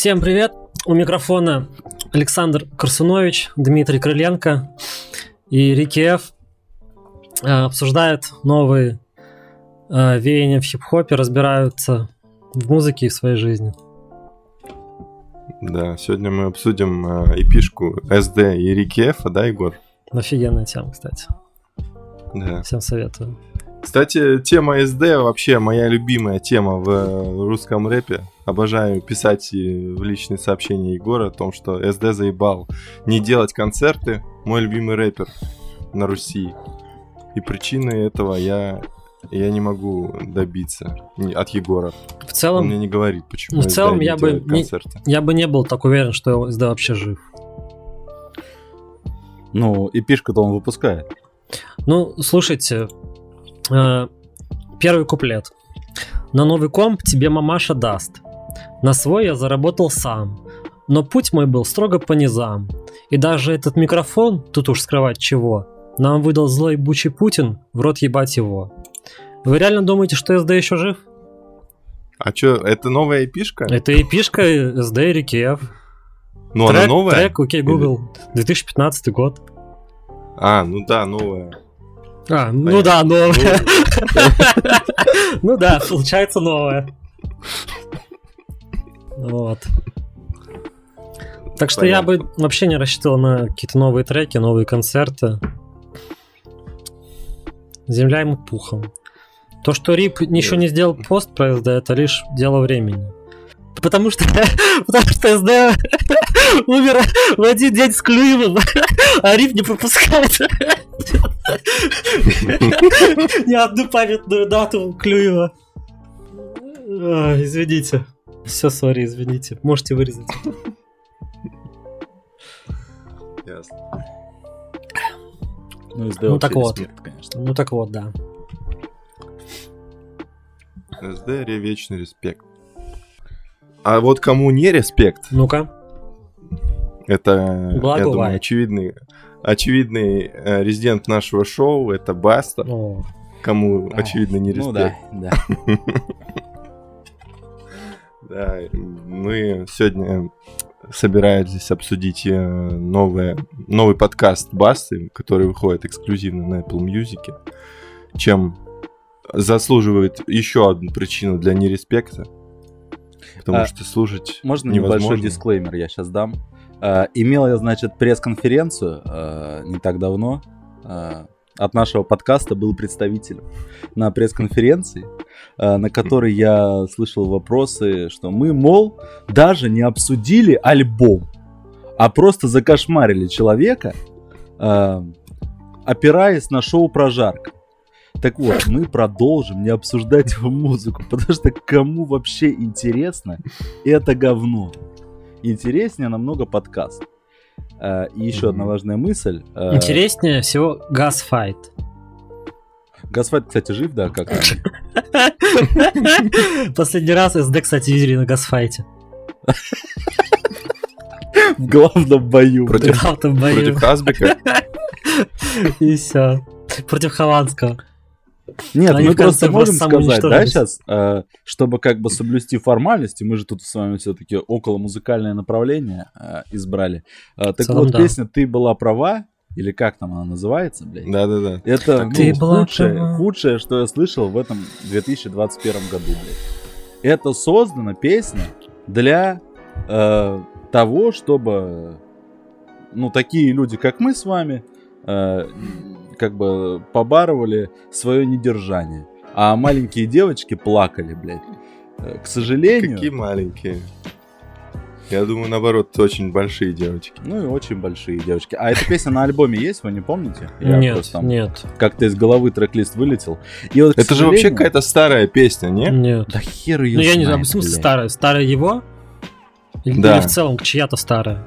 Всем привет! У микрофона Александр Корсунович, Дмитрий Крыленко и Рики Ф. Э, обсуждают новые э, веяния в хип-хопе, разбираются в музыке и в своей жизни. Да, сегодня мы обсудим э, эпишку SD и Рики Ф, да, Егор? Офигенная тема, кстати. Да. Всем советую. Кстати, тема SD вообще моя любимая тема в русском рэпе. Обожаю писать в личные сообщения Егора о том, что SD заебал не делать концерты. Мой любимый рэпер на Руси. И причиной этого я я не могу добиться от Егора. В целом, Он мне не говорит, почему. В целом, я бы не, я бы не был так уверен, что SD вообще жив. Ну, и пишку-то он выпускает. Ну, слушайте, э, первый куплет. На новый комп тебе мамаша даст. На свой я заработал сам. Но путь мой был строго по низам. И даже этот микрофон, тут уж скрывать чего, нам выдал злой бучий Путин, в рот ебать его. Вы реально думаете, что SD еще жив? А что, это новая эпишка? Это эпишка SD RKF. Ну, трек, она новая? Трек, окей, Google, 2015 год. А, ну да, новая. А, ну Понятно. ну да, новая. Ну да, получается новая. Вот. Так что я бы вообще не рассчитывал на какие-то новые треки, новые концерты. Земля ему пухом. То, что Рип еще не сделал пост про это лишь дело времени. Потому что, потому что СД умер в один день с Клюевым, а Рип не пропускает ни одну памятную дату Клюева. Извините. Все, сори, извините. Можете вырезать. Ясно. Ну, ну так вот. Смерть, конечно. Ну так вот, да. СД вечный респект. А вот кому не респект? Ну-ка. Это, Благо я думаю, очевидный, очевидный э, резидент нашего шоу, это Баста. О. Кому, а, очевидно, не респект. Ну да, да. Да, мы сегодня собирались здесь обсудить э, новое, новый подкаст Басты, который выходит эксклюзивно на Apple Music, чем заслуживает еще одну причину для нереспекта. Потому а, что слушать Можно невозможно. небольшой дисклеймер я сейчас дам. А, имел я, значит, пресс-конференцию а, не так давно. А, от нашего подкаста был представитель на пресс-конференции, на которой я слышал вопросы, что мы, мол, даже не обсудили альбом, а просто закошмарили человека, опираясь на шоу «Прожарка». Так вот, мы продолжим не обсуждать его музыку, потому что кому вообще интересно это говно? Интереснее намного подкаст. А, и еще одна важная мысль. А, Интереснее всего Газфайт. Газфайт, кстати, жив, да, как Последний раз СД, кстати, видели на Газфайте. В главном бою. Против, против Хазбика. И все. Против Хованского. Нет, мы просто можем сказать, да, сейчас, э, чтобы как бы соблюсти формальности, мы же тут с вами все-таки около музыкальное направление э, избрали. Э, так целом, вот, да. песня «Ты была права», или как там она называется, блядь? Да-да-да. Это ну, Ты была худшее, права. худшее, что я слышал в этом 2021 году, блядь. Это создана песня для э, того, чтобы, ну, такие люди, как мы с вами, э, как бы побарывали свое недержание. А маленькие девочки плакали, блядь. Э, к сожалению... Какие маленькие? Я думаю, наоборот, очень большие девочки. Ну и очень большие девочки. А эта песня на альбоме есть, вы не помните? Я нет, там нет. Как-то из головы трек-лист вылетел. И вот, Это сожалению... же вообще какая-то старая песня, не? Нет. Да хер ее Ну я не знаю, в смысле старая? Старая его? Или, да. или в целом чья-то старая?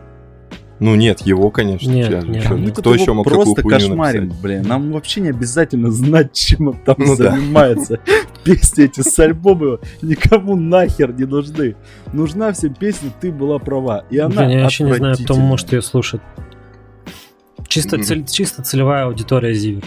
Ну нет, его, конечно. Нет, сейчас, нет. Мы Кто еще мог просто кошмарим, написать? блин. Нам вообще не обязательно знать, чем он там ну, занимается. Да. Песни эти с альбома никому нахер не нужны. Нужна всем песня «Ты была права». И она Блин, я вообще не знаю, кто может ее слушать. Чисто, цель, чисто целевая аудитория Зиверт.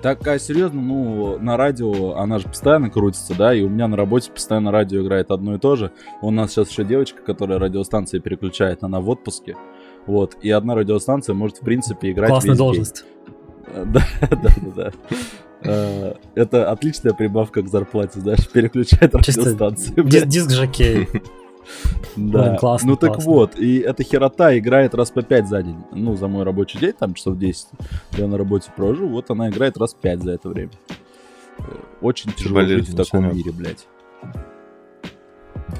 Так, а серьезно, ну, на радио она же постоянно крутится, да, и у меня на работе постоянно радио играет одно и то же. У нас сейчас еще девочка, которая радиостанции переключает, она в отпуске. Вот, и одна радиостанция может, в принципе, играть Классная весь должность. Э, Да, да, да, да. Э, Это отличная прибавка к зарплате, знаешь, переключает блядь. Диск жокей. Да. Блин, классно, ну так классно. вот, и эта херота играет раз по 5 за день. Ну, за мой рабочий день, там часов 10, я на работе провожу, вот она играет раз 5 за это время. Э, Очень тяжело жить в таком мире, блядь.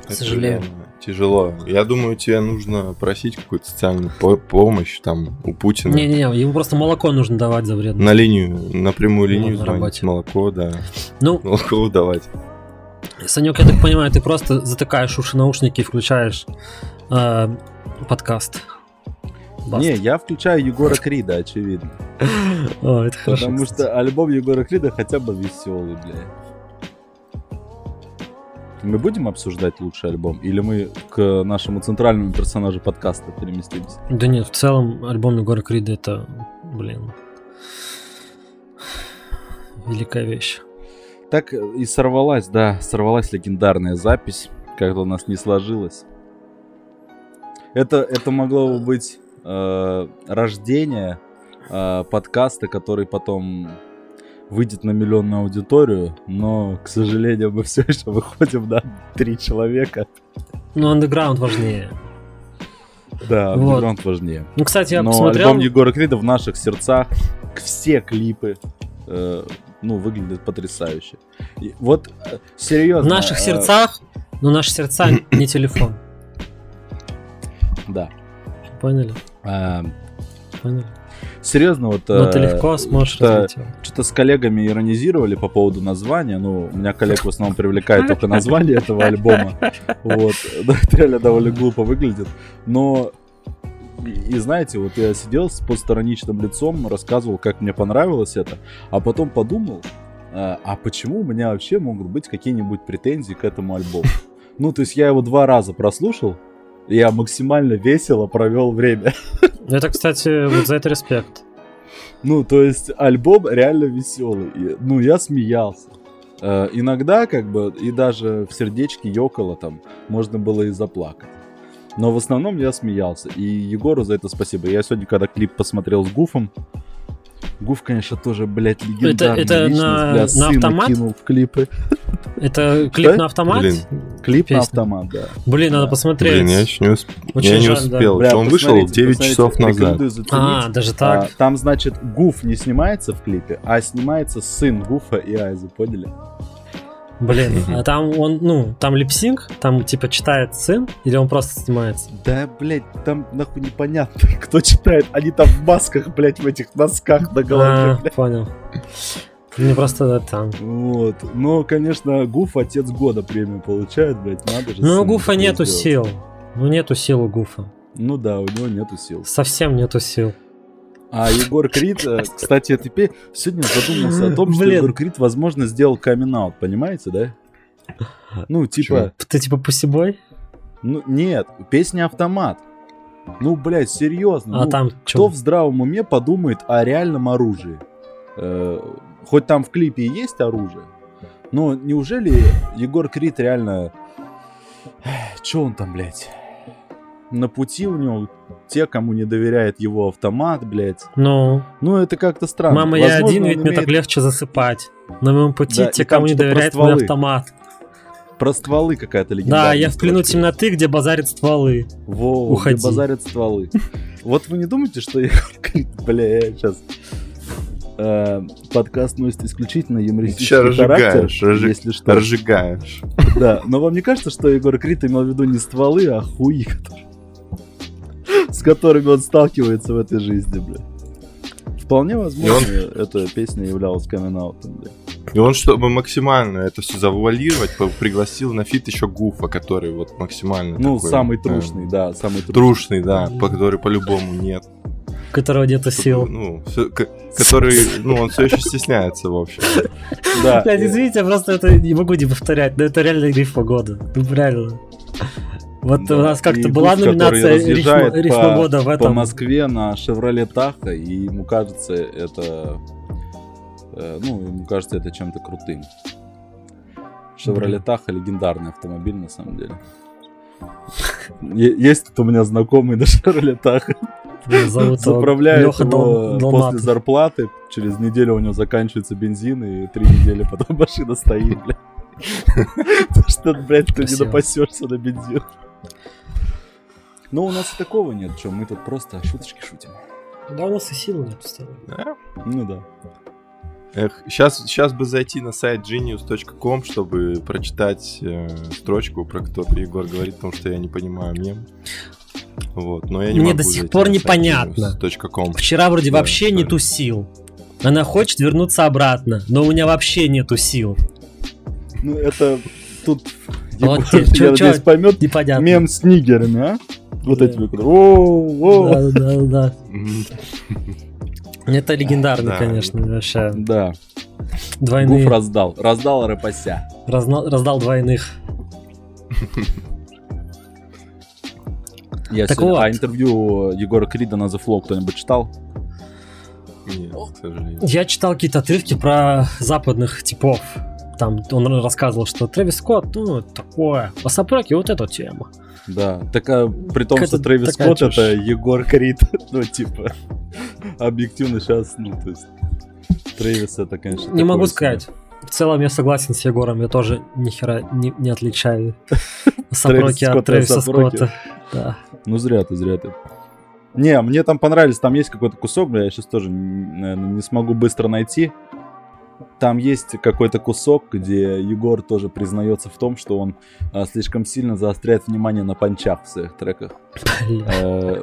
К сожалению. Тяжело. Я думаю, тебе нужно просить какую-то социальную по- помощь там у Путина. Не-не-не, ему просто молоко нужно давать за вредность. На линию, на прямую линию на звонить, работе. молоко, да. Ну, Молоко давать. Санек, я так понимаю, ты просто затыкаешь уши наушники и включаешь э, подкаст. Баста. Не, я включаю Егора Крида, очевидно. О, это хорошо. Потому что альбом Егора Крида хотя бы веселый, бля. Мы будем обсуждать лучший альбом? Или мы к нашему центральному персонажу подкаста переместимся? Да нет, в целом альбом Егора Крида это, блин, великая вещь. Так и сорвалась, да, сорвалась легендарная запись, как-то у нас не сложилось. Это, это могло бы быть э, рождение э, подкаста, который потом выйдет на миллионную аудиторию, но, к сожалению, мы все еще выходим на три человека. Ну, андеграунд важнее. Да, Вот. андеграунд важнее. Ну, кстати, я но посмотрел... альбом Егора Крида в наших сердцах, все клипы, э, ну, выглядят потрясающе. И вот, э, В серьезно. наших э, сердцах, но наши сердца не телефон. Да. Поняли? Э, Поняли? Серьезно, вот... Э, ты легко сможешь его. Что-то с коллегами иронизировали по поводу названия. Ну, у меня коллег в основном привлекает только название этого альбома. Вот. Это реально довольно глупо выглядит. Но и, знаете, вот я сидел с постстороничным лицом, рассказывал, как мне понравилось это, а потом подумал, а, а почему у меня вообще могут быть какие-нибудь претензии к этому альбому? Ну, то есть я его два раза прослушал, и я максимально весело провел время. Это, кстати, вот за это респект. Ну, то есть альбом реально веселый. Ну, я смеялся. Э, иногда, как бы, и даже в сердечке ёкало там, можно было и заплакать. Но в основном я смеялся. И Егору за это спасибо. Я сегодня, когда клип посмотрел с Гуфом, Гуф, конечно, тоже, блядь, легендарный это личность, на- на автомат? кинул в клипы. Это клип Что? на автомат? Блин. Клип на Песня. автомат, да. Блин, надо посмотреть. Блин, я еще не, усп- Очень я не жаль, да. успел. Бля, Он вышел посмотрите, 9 посмотрите, часов назад. А, даже так. А, там, значит, Гуф не снимается в клипе, а снимается сын Гуфа и Айза, поняли? Блин, а там он, ну, там липсинг, там типа читает сын, или он просто снимается? Да, блядь, там нахуй непонятно, кто читает. Они там в масках, блядь, в этих носках на голове. А, блядь. понял. Мне просто там. Вот. Но, конечно, Гуф отец года премию получает, блядь, надо же. Ну, у Гуфа нету сделать. сил. Ну, нету сил у Гуфа. Ну да, у него нету сил. Совсем нету сил. А Егор Крид, э, кстати, теперь сегодня задумался о том, что Блин. Егор Крид, возможно, сделал камин понимаете, да? Ну, типа, Ты типа пусибой? ну, нет, песня автомат. Ну, блядь, серьезно. А ну, там Кто что? в здравом уме подумает о реальном оружии? Э, хоть там в клипе и есть оружие, но неужели Егор Крид реально... Че он там, блядь? На пути у него те, кому не доверяет его автомат, блядь. Ну, Ну, это как-то странно. мама, я Возможно, один, он ведь мне так имеет легче засыпать. На моем пути Да, те, кому не про доверяет мой автомат. Про стволы какая-то Да, легендарная. я в плену темноты, где базарят стволы. Во, Уходи. где базарят стволы. Вот вы не думаете, что Егор Крид, бля, я сейчас... подкаст носит исключительно юмористический характер, разжигаешь, разжи- если что. Разжигаешь. Да, но вам не кажется, что Егор Крид имел в виду не стволы, а хуи, которые- с которыми он сталкивается в этой жизни, бля. Вполне возможно, эта песня являлась камин бля. И он, чтобы максимально это все завуалировать, пригласил на фит еще Гуфа, который вот максимально Ну, такой, самый э, трушный, да, самый трушный. Трушный, да, по который по-любому нет. у которого нету сил. Ну, к- который, ну, он все еще стесняется, в общем. Да. Блядь, извините, я просто это не могу не повторять, но это реально рифма года. Ну, реально. Вот Да. у нас как-то была который номинация рифма, рифма по- года в по этом. Москве на Шевроле Таха, и ему кажется, это Э, ну, ему кажется это чем-то крутым. Шевроле Таха легендарный автомобиль, на самом деле. Есть тут у меня знакомый на Шевроле Таха. Зовут его Заправляет Лёха его Дол- после Долматов. зарплаты. Через неделю у него заканчивается бензин, и три недели потом машина стоит, блядь. Потому что, блядь, ты не напасешься на бензин. Но у нас и такого нет, что мы тут просто шуточки шутим. Да у нас и силы нет, стало. Да? Ну да. Эх, сейчас, сейчас бы зайти на сайт genius.com, чтобы прочитать э, строчку, про которую Егор говорит, потому что я не понимаю мем. Вот, но я не Мне могу до сих пор непонятно. genius.com. Вчера вроде Да, вообще да. нету сил. Она хочет вернуться обратно, но у меня вообще нету сил. Ну это тут... Вот Егор, те- чё- я надеюсь, поймет Непонятно. мем с нигерами, а? Вот эти вот. Да, да, да. Это легендарный, Да. конечно, вообще. Да, Двойные. Гуф раздал. Раздал рэпася. Разна- Раздал двойных. Я Так сегодня- вот. А интервью Егора Крида на The Flow кто-нибудь читал? Нет, к сожалению. Я читал какие-то отрывки про западных типов. Там он рассказывал, что Трэвис Скотт, ну, такое. А Сапроки вот эта тема. Да, так а, при том, Какая-то что Трэвис Скотт чушь. это Егор Крид. Ну, типа, объективно сейчас, ну, то есть, Трэвис это, конечно, Не могу себе. сказать. В целом я согласен с Егором, я тоже ни хера не, не отличаю Сапроки от Трэвиса. Скотта. Да. Ну, зря ты, зря ты. Не, мне там понравились, там есть какой-то кусок, бля, я сейчас тоже, наверное, не смогу быстро найти. Там есть какой-то кусок, где Егор тоже признается в том, что он а, слишком сильно заостряет внимание на панчах в своих треках. Э,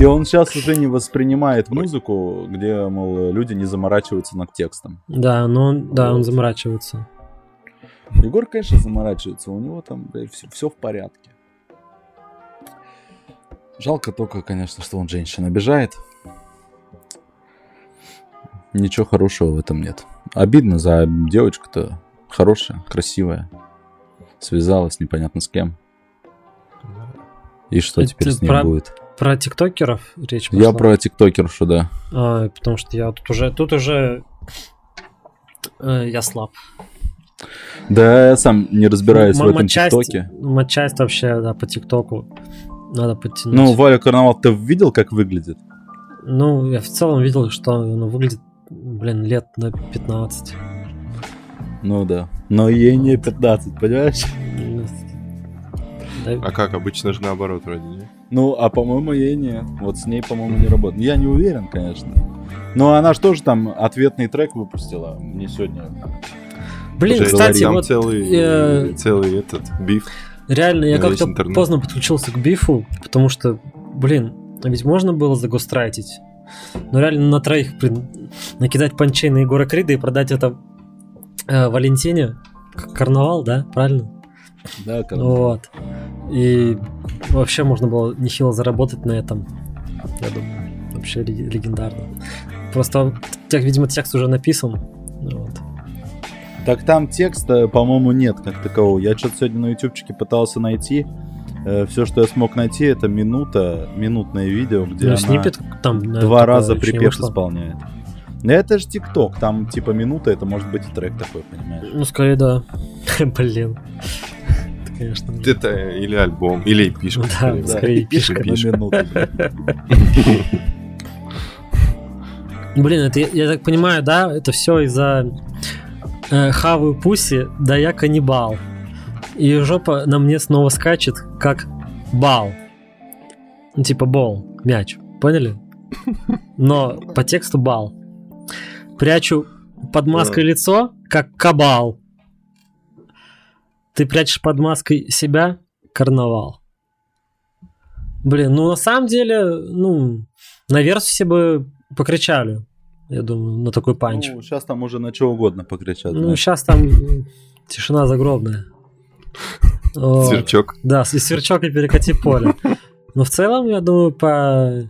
И он сейчас уже не воспринимает музыку, где, мол, люди не заморачиваются над текстом. Да, но он, да, он заморачивается. Егор, конечно, заморачивается, у него там все, в порядке. Жалко только, конечно, что он женщин обижает. Ничего хорошего в этом нет. Обидно за девочку-то хорошая, красивая. Связалась непонятно с кем. И что Это теперь с ней про- будет? Про тиктокеров речь Я пошла? про тиктокершу, да. А, потому что я тут уже, тут уже э, я слаб. Да, я сам не разбираюсь в М- этом матчасть- тиктоке. Матчасть вообще, да, по тиктоку надо подтянуть. Ну, Валя Карнавал, ты видел, как выглядит? Ну, я в целом видел, что оно выглядит, блин, лет на 15. Ну да. Но ей не 15, понимаешь? Да, А как, обычно же наоборот вроде, не? Ну, а по-моему, ей не. Вот с ней, по-моему, не работает. Я не уверен, конечно. Но она же тоже там ответный трек выпустила мне сегодня. Блин, Уже кстати, там вот целый, э, целый этот биф. реально я как-то поздно подключился к бифу, потому что, блин, а ведь можно было загустрайтить. Но реально на троих, блин, накидать панчей на Егора Крида и продать это э, Валентине. Карнавал, да? Правильно? Да, как Вот. И вообще можно было нехило заработать на этом. Я думаю, вообще ле- легендарно. Просто, тех, видимо, текст уже написан. Вот. Так там текста, по-моему, нет как такового. Я что-то сегодня на ютубчике пытался найти. Все, что я смог найти, это минута, минутное видео, где Ну, она снипет там... наверное, два такое раза припев вышло. исполняет. Ну, Это же ТикТок, там типа минута, это может быть и трек такой, понимаешь? Ну, скорее, да. Блин. Это, конечно. Это или альбом, или пишка. Да, скорее. да. скорее пишка на пишка. минуту. блин. Это, я, я так понимаю, да, это все из-за э, хаваю пуси, да я каннибал. И жопа на мне снова скачет, как бал. Ну, типа бол, мяч. Поняли? Но по тексту бал. Прячу под маской лицо, как кабал. Ты прячешь под маской себя, карнавал. Блин, ну на самом деле, ну, на версусе бы покричали, я думаю, на такой панч. Ну, сейчас там уже на что угодно покричат. Ну, знаешь. сейчас там тишина загробная. Сверчок. Да, и сверчок и перекати поле. Но в целом, я думаю, по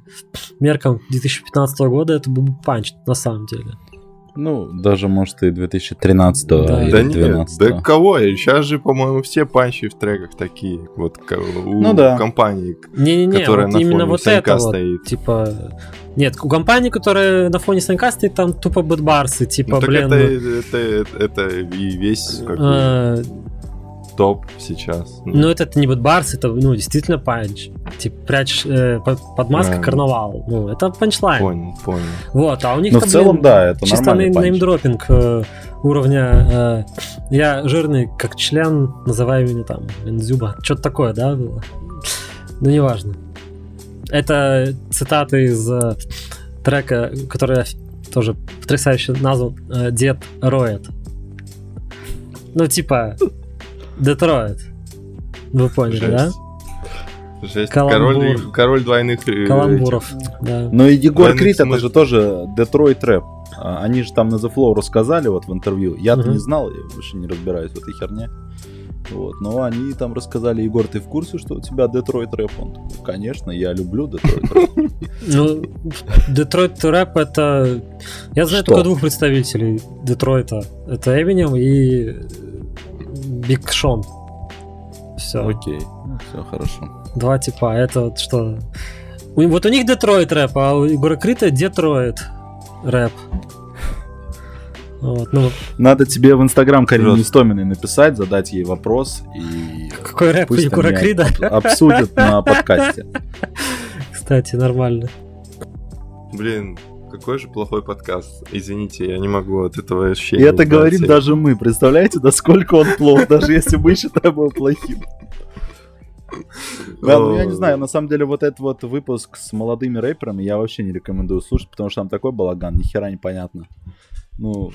меркам 2015 года это был бы панч, на самом деле. Ну, даже, может, и 2013 Да. или Да нет, 2012 да кого? Сейчас же, по-моему, все панчи в треках такие, вот у Ну да. компании, Не-не-не, которая вот на именно фоне вот Санька это вот, стоит. типа, Нет, у компании, которая на фоне Санька стоит, там тупо bad bars ы, типа, Ну, так блин... это, это, это, это и весь как бы, топ сейчас. ну, это, это не bad bars, это, ну, действительно панч. Типа, прячешь э, под, под маской карнавал. Ну, это punchline. Понял, понял. Вот, а у них Ну, в целом, блин, да, это чисто нормальный name- namedropping э, уровня э, я жирный как член, называю меня там Зюба. Что-то такое, да, было? Ну, неважно. Это цитаты из э, трека, который тоже потрясающе назван э, Дед роет. Ну, типа, Детройт. Вы поняли, да? Жесть. Жесть. Каламбур. Король, король двойных э, Каламбуров. Да. Ну и Егор Двойных Крит, это же тоже Детройт рэп. А, Они же там на The Flow рассказали вот в интервью. Я-то Мгм. не знал, я вообще не разбираюсь в этой херне. Вот, но они там рассказали, Егор, ты в курсе, что у тебя Детройт рэп? Он такой, конечно, я люблю Детройт рэп. Ну, Детройт рэп это... Я знаю только двух представителей Детройта. Это Эминем и Биг Шон. Все. Окей, все хорошо. Два типа. Это вот что... У- Вот у них Детройт рэп, а у Егора Крида Детройт рэп. Вот, ну, Надо тебе в Инстаграм Карине Жестко. Истоминой написать, задать ей вопрос и какой рэп у пусть Егора Крида? об- обсудят на подкасте. Кстати, нормально. Блин, какой же плохой подкаст. Извините, я не могу от этого И ощущения. это говорим даже мы. Представляете, насколько он плох, даже если мы считаем его плохим. Да, ну я не знаю, на самом деле вот этот вот выпуск с молодыми рэперами я вообще не рекомендую слушать, потому что там такой балаган, ни хера непонятно. Ну,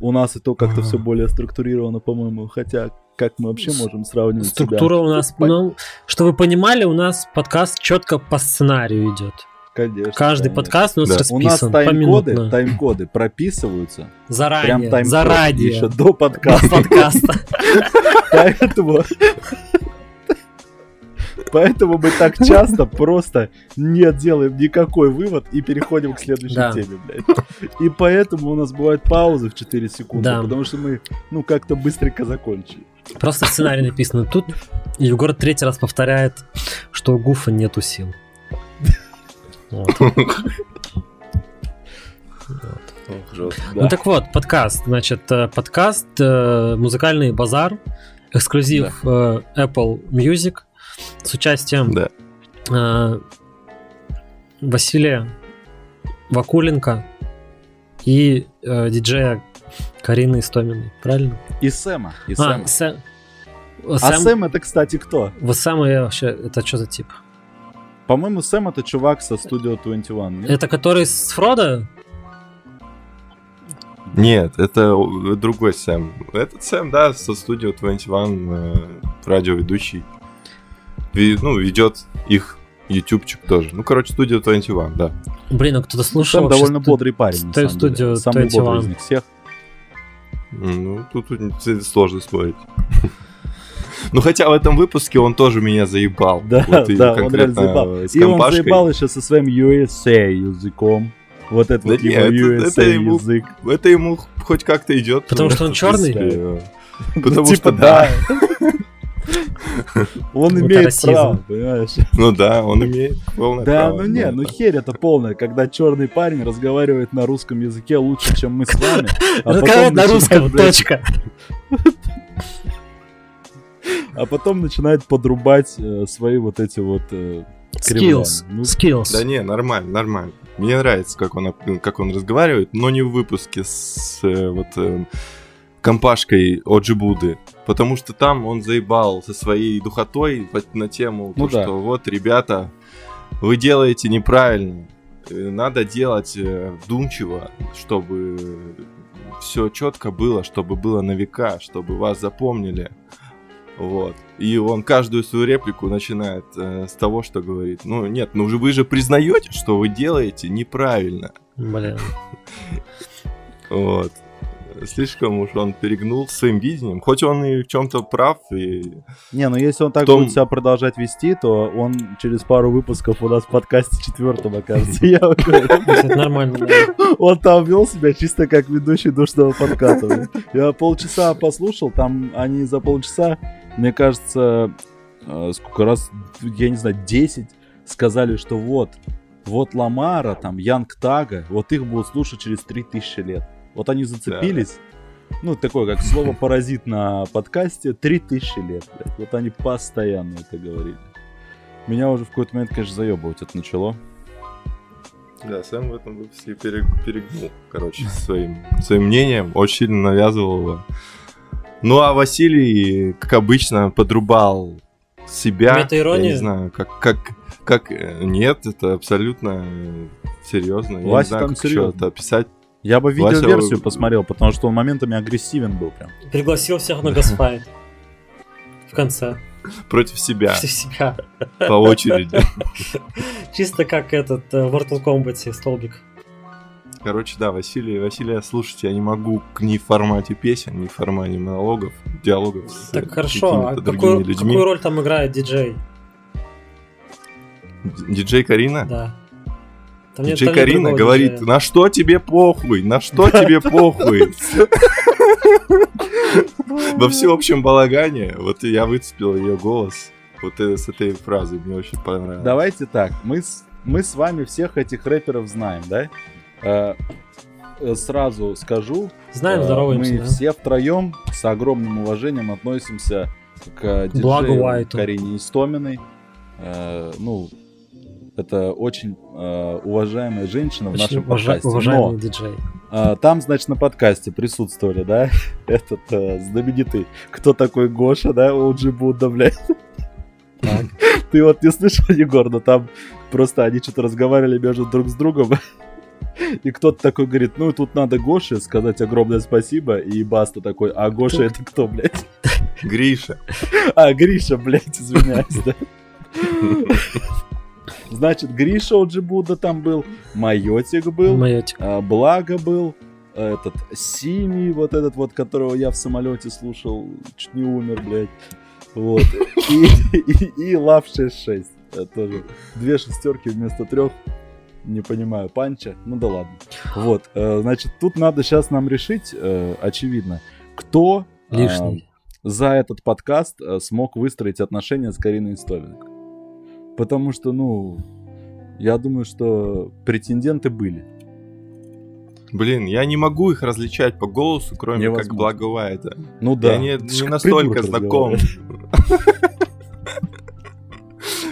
у нас и то как-то все более структурировано, по-моему, хотя как мы вообще можем сравнивать себя? Структура у нас, ну, что вы понимали, у нас подкаст четко по сценарию идет. Конечно, Каждый конечно. подкаст у нас Да. У нас расписан тайм-коды, тайм-коды прописываются. Прям Заранее, тайм заранее. еще до До подкаста. подкаста. Поэтому... Поэтому мы так часто просто не делаем никакой вывод и переходим к следующей Да. теме, блядь. И поэтому у нас бывают паузы в 4 секунды, Да. потому что мы, ну, как-то быстренько закончили. Просто в сценарии написано. Тут Егор третий раз повторяет, что у Гуфа нету сил. Ну так вот, подкаст. Значит, э, подкаст э, «Музыкальный базар», эксклюзив э, Apple Music с участием Василия Вакуленко и диджея Карины Истоминой. Правильно? И Сэма, и А, Сэма. Сэм. А Сэм- Сэм это, кстати, кто? Вот Сэм я вообще... Это что за тип? По-моему, Сэм это чувак со Studio 21. нет? Это который с Фродо? Нет, это о- другой Сэм. Этот Сэм, да, со студио 21, э, радиоведущий. Ви- ну, ведет их ютубчик тоже. Ну, короче, студио 21, да. Блин, а кто-то слушал Сэм довольно сту- бодрый парень, на самом деле. Studio Самый бодрый 21. из них всех. Ну, тут тут сложно спорить. Ну, хотя в этом выпуске он тоже меня заебал. Да, Вот и да, он конкретно реально заебал. И он заебал еще со своим USA языком. Вот это Да вот не, его USA это ему- язык. Это ему хоть как-то идет. Потому что он чёрный? Потому Ну, что да. Он Это имеет расизм. право, понимаешь? Ну да, он имеет полное Да, право. ну не, ну херь это полная, когда черный парень разговаривает на русском языке лучше, чем мы с вами. а Разговаривает на русском, блядь, точка. А потом начинает подрубать э, свои вот эти вот э. Skills. Ну, Skills. Да не, нормально, нормально. Мне нравится, как он, как он разговаривает, но не в выпуске с э, вот э, компашкой Оджи Буды. Потому что там он заебал со своей духотой на тему, Ну то, да. что вот, ребята, вы делаете неправильно. Э, Надо делать э, вдумчиво, чтобы все четко было, чтобы было на века, чтобы вас запомнили. Вот. И он каждую свою реплику начинает э, с того, что говорит, ну нет, ну же вы же признаете, что вы делаете неправильно. Блин. Вот. Слишком уж он перегнул своим видением. Хоть он и в чем-то прав, и Не, ну если он так том- будет себя продолжать вести, то он через пару выпусков у нас в подкасте четвертом окажется. Я нормально. Он там вел себя чисто как ведущий душного подкаста. Я полчаса послушал, там они за полчаса, мне кажется, э, сколько раз, я не знаю, 10 сказали, что вот, вот Ламара, там, Янг Тага, вот их будут слушать через 3000 лет. Вот они зацепились. Ну, такое, как слово паразит на подкасте, 3000 лет, блядь. Вот они постоянно это говорили. Меня уже в какой-то момент, конечно, заебывать это начало. Да, Сэм в этом выпуске перег- перегнул, короче, своим, своим мнением, очень сильно навязывал его. Ну, а Василий, как обычно, подрубал себя. Я Мета-ирония? не знаю, как, как, как... э, Нет, это абсолютно э, серьезно. Я не Вася знаю, там как еще серьезно. это описать. Я бы Вася, видеоверсию вы- посмотрел, потому что он моментами агрессивен был прям. Пригласил всех на гасфайт. В конце. Против себя, Против себя. по очереди. Чисто как этот э, в Mortal Kombat столбик. Короче, да, Василий, Василия слушать я не могу к- ни в формате песен, ни в формате монологов, диалогов с Так хорошо, а какую, людьми. какую роль там играет диджей? Диджей Карина? Да. Там Диджей там нет Карина говорит, диджея. на что тебе похуй, на что тебе похуй. Во всеобщем балагане, вот я выцепил ее голос вот с этой фразы, мне очень понравилось. Давайте так, мы с, мы с вами всех этих рэперов знаем, да? Э, э, сразу скажу, Знаем, э, здороваемся, мы да? все втроем с огромным уважением относимся к диджею Уайту. Карине Истоминой. Ну, это очень уважаемая женщина в Очень нашем уважа- подкасте. уважаемый Но диджей. там, значит, на подкасте присутствовали, да, этот знаменитый, кто такой Гоша, да, OG Будда, блядь. Ты вот не слышал, Егор, но там просто они что-то разговаривали между друг с другом, и кто-то такой говорит, ну, тут надо Гоше сказать огромное спасибо, и Баста такой, а Гоша это кто, блядь? Гриша. А, Гриша, блядь, извиняюсь, да. Значит, Гриша Будда там был, Майотик был, Майотик. а, Благо был, этот Seemee, вот этот вот, которого я в самолете слушал, чуть не умер, блядь. Вот. И, и, и Лав 66. Это тоже две шестерки вместо трех. Не понимаю, панча. Ну да ладно. Вот. э, Значит, тут надо сейчас нам решить, э, очевидно, кто э, Лишний. за этот подкаст э, смог выстроить отношения с Кариной Истовик. Потому что, ну, я думаю, что претенденты были. Блин, я не могу их различать по голосу, кроме как Невозможно. Благо Уайта. Ну да. Я не, не как настолько знаком.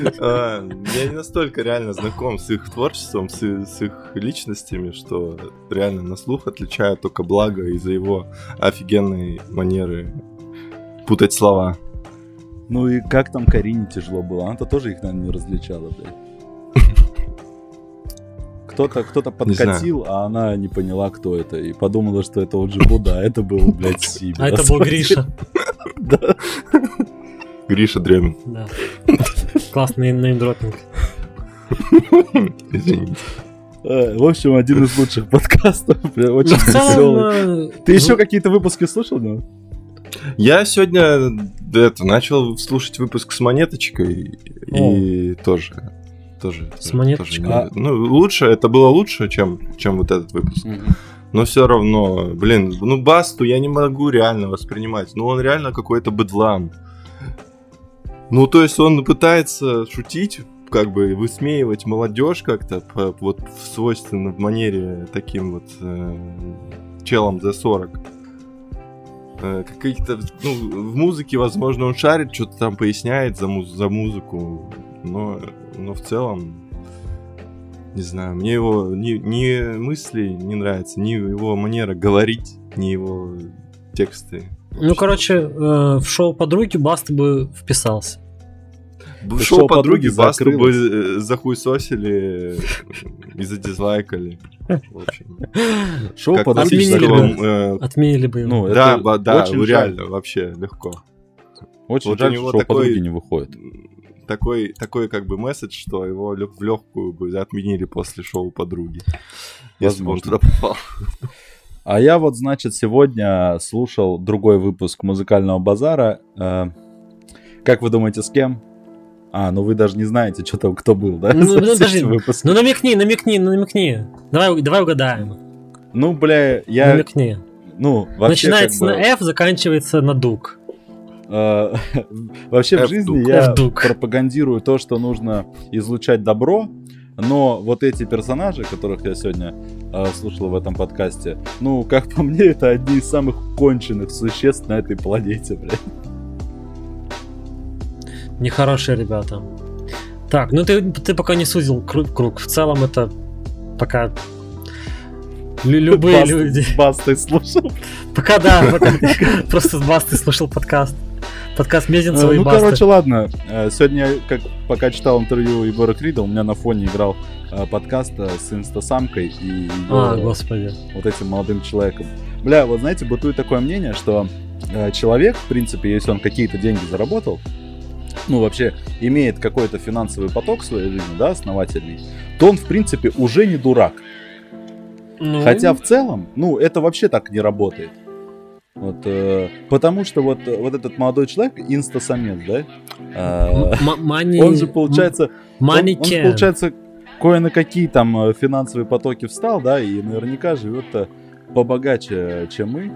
А, Я не настолько реально знаком с их творчеством, с с их личностями, что реально на слух отличаю только Благо из-за его офигенной манеры путать слова. Ну и как там Карине тяжело было? Она-то тоже их, наверное, не различала, блядь. Кто-то кто Не знаю. подкатил, а она не поняла, кто это, и подумала, что это вот Буда, а это был, блядь, Сиби. А это был Гриша. Да. Гриша Дремин. Да. Классный неймдропинг. Извините. Э, В общем, один из лучших подкастов, бля, Ну, очень веселый. э, Ты еще какие-то выпуски слушал, ну? Я сегодня да, это, начал слушать выпуск с монеточкой и тоже. Тоже, С тоже монеточкой? не- ну, лучше, это было лучше, чем, чем вот этот выпуск. Но все равно, блин, ну Басту я не могу реально воспринимать. Ну он реально какой-то быдлан. Ну то есть он пытается шутить, как бы высмеивать молодежь как-то, вот свойственно в манере таким вот э, челом за 40. Э, Какие-то, ну, в музыке, возможно, он шарит, что-то там поясняет за, муз- за музыку, но, но в целом, не знаю, мне его ни, ни мысли не нравятся, ни его манера говорить, ни его тексты. Ну, короче, э, в шоу подруги Баста бы вписался. Шоу подруги Басту бы э, захуесосили и задизлайкали. В общем, Шоу подруги э, Отменили бы его. Ну, Да, да, реально, вообще легко. Очень Вот жаль, что шоу такой- подруги не выходит. Такой, такой как бы месседж, что его в легкую бы отменили после шоу подруги. Если бы он туда попал. А я вот, значит, сегодня слушал другой выпуск музыкального базара. Э, Как вы думаете, с кем? А, ну вы даже не знаете, что там, кто был, да? Ну, ну, эти выпуски? Ну, намекни, намекни, намекни. Давай, давай угадаем. Ну, бля, я, Намекни. ну, вообще Начинается как бы, на F, заканчивается на дук. э, вообще в жизни я F-дук. пропагандирую то, что нужно излучать добро, Но вот эти персонажи, которых я сегодня э, слушал в этом подкасте, ну, как по мне, это одни из самых конченых существ на этой планете, блядь. Нехорошие ребята. Так, ну ты, ты пока не сузил круг. В целом это пока лю- любые Баст- люди. С Бастой слушал. Пока да, пока просто с Бастой слушал подкаст. Подкаст Мезенцева Э, Ну, Басты. короче, ладно. Э, Сегодня, как пока читал интервью Егора Крида, у меня на фоне играл э, подкаст с инстасамкой и А, господи. вот этим молодым человеком. Бля, вот знаете, бытует такое мнение, что человек, в принципе, если он какие-то деньги заработал, ну, вообще, имеет какой-то финансовый поток в своей жизни, да, основательный, то он, в принципе, уже не дурак. Ну, Хотя в целом, ну, это вообще так не работает. Вот, э, потому что вот, э, вот этот молодой человек, инстасамец, да? э, м- money- он же, получается, он, money он же, can. получается, кое на какие там э, финансовые потоки встал, да, и наверняка живет побогаче, чем мы.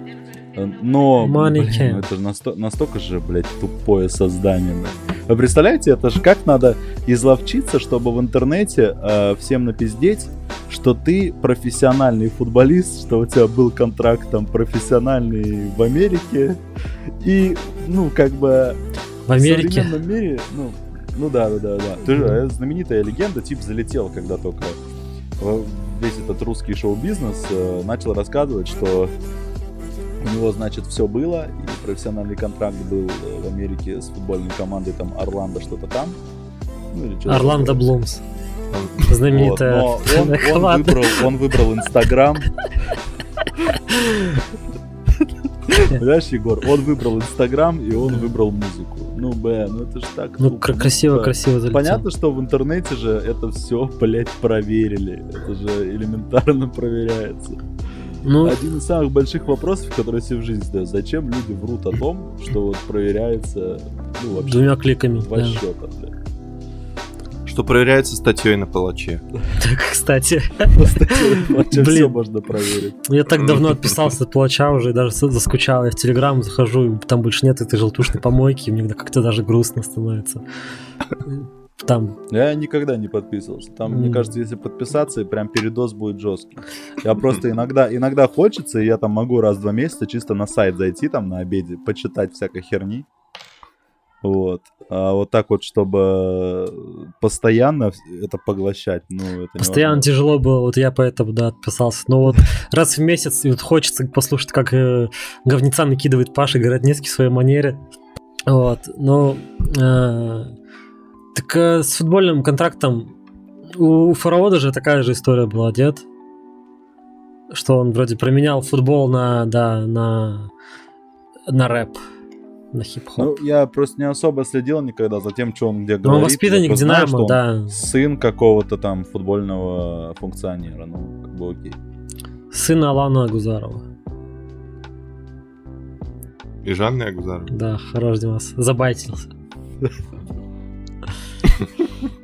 Но, Money блин, это же насто- настолько же, блядь, тупое создание. да. Вы представляете, это же как надо изловчиться, чтобы в интернете э, всем напиздеть, что ты профессиональный футболист, что у тебя был контракт там профессиональный в Америке, и, ну, как бы в Америке. в современном мире, ну, ну да, да, да, да. Ты же э, знаменитая легенда, тип залетел, когда только э, весь этот русский шоу-бизнес э, начал рассказывать, что у него, значит, все было, и профессиональный контракт был э, в Америке с футбольной командой, там, Орландо, что-то там. Ну, или Орландо. Блумс. Вот, Знаменитая. но он, он выбрал, он выбрал Инстаграм. Понимаешь, Егор, он выбрал Инстаграм и он выбрал музыку. Ну, бля, ну это же так. Ну, тупо. кра- красиво, красиво залетел. Понятно, что в интернете же это все, блядь, проверили. Это же элементарно проверяется. Ну, Один из самых больших вопросов, которые себе в жизни задаю. Зачем люди врут о том, что вот проверяется, ну, вообще, двумя кликами. два да. счета. Что проверяется статьей на палаче. Так, кстати, все можно проверить. я так давно отписался от плача уже, и даже заскучал. Я в Телеграм захожу, и там больше нет этой желтушной помойки, и мне как-то даже грустно становится. Там, Я никогда не подписывался. Там, мне М. кажется, если подписаться, и прям передоз будет жесткий. Я просто иногда, иногда хочется, и я там могу раз в два месяца чисто на сайт зайти там на обеде, почитать всякой херни. Вот. А вот так вот, чтобы постоянно это поглощать, ну, это постоянно невозможно. тяжело было, вот я поэтому, да, отписался. Но вот раз в месяц вот хочется послушать, как э, говнеца накидывает Паша Городницкий в своей манере. Вот, но... э, так э, с футбольным контрактом у, у Фараода же такая же история была, дед. Что он вроде променял футбол на, да, на, на рэп, на хип-хоп. Ну, я просто не особо следил никогда за тем, что он где говорит. Но он Я воспитанник знаю, Динамо, он да. Сын какого-то там футбольного функционера, ну, как бы окей. Сын Алана Гузарова. И Жанны Агузаров. Да, хорош, Димас. Забайтился.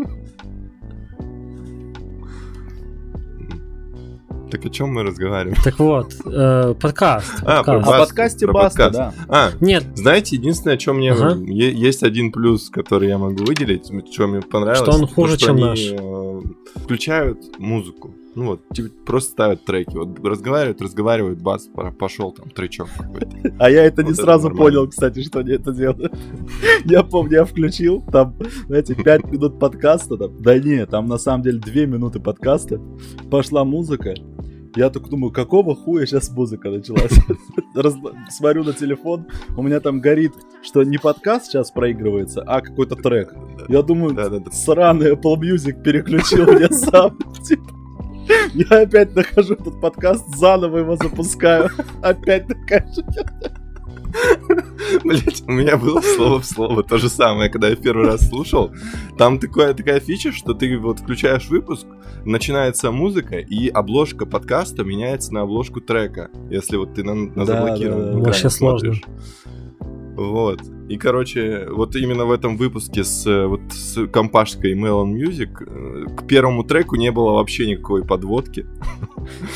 Так о чем мы разговариваем? Так вот, э, подкаст. А, про подкаст. О подкасте про Баста, подкаст. да. А, Нет, знаете, единственное, что мне Ага. е- есть один плюс, который я могу выделить, что мне понравилось. Что он то, хуже, что чем они, наш. э, Включают музыку. Ну вот, типа, просто ставят треки. Вот разговаривают, разговаривают, бас, пошел там тречок какой-то. А я это не сразу понял, кстати, что они это делают. Я помню, я включил, там, знаете, 5 минут подкаста, да не, там на самом деле 2 минуты подкаста, пошла музыка, я только думаю, какого хуя сейчас музыка началась? Смотрю на телефон, у меня там горит, что не подкаст сейчас проигрывается, а какой-то трек. Я думаю, сраный Apple Music переключил меня сам. Типа, Я опять нахожу этот подкаст, заново его запускаю. Опять же. Блять, у меня было слово в слово то же самое, когда я первый раз слушал. Там такая, такая фича, что ты вот включаешь выпуск, начинается музыка, и обложка подкаста меняется на обложку трека, если вот ты на, на Да, заблокированном да, да. Вообще сложно. смотришь. Вот. И, короче, вот именно в этом выпуске с, э, вот, с компашкой Melon Music э, к первому треку не было вообще никакой подводки.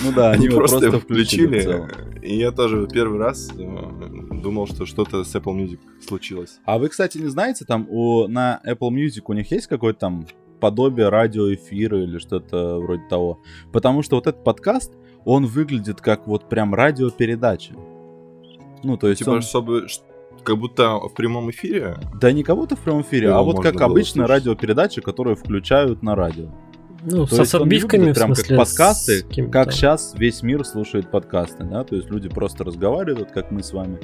Ну да, Они, просто, его включили. включили. и я тоже первый раз э, думал, что что-то с Apple Music случилось. А вы, кстати, не знаете, там у, на Apple Music у них есть какой-то там подобие радиоэфира или что-то вроде того. Потому что вот этот подкаст, он выглядит как вот прям радиопередача. Ну, то есть Типа, он- чтобы как будто в прямом эфире. Да не кого-то в прямом эфире, Его а вот как обычная слушать. радиопередача, которую включают на радио. Ну, То со не отбивками, выглядит в прям смысле, как с подкасты, как сейчас весь мир слушает подкасты, да, то есть люди просто разговаривают, как мы с вами,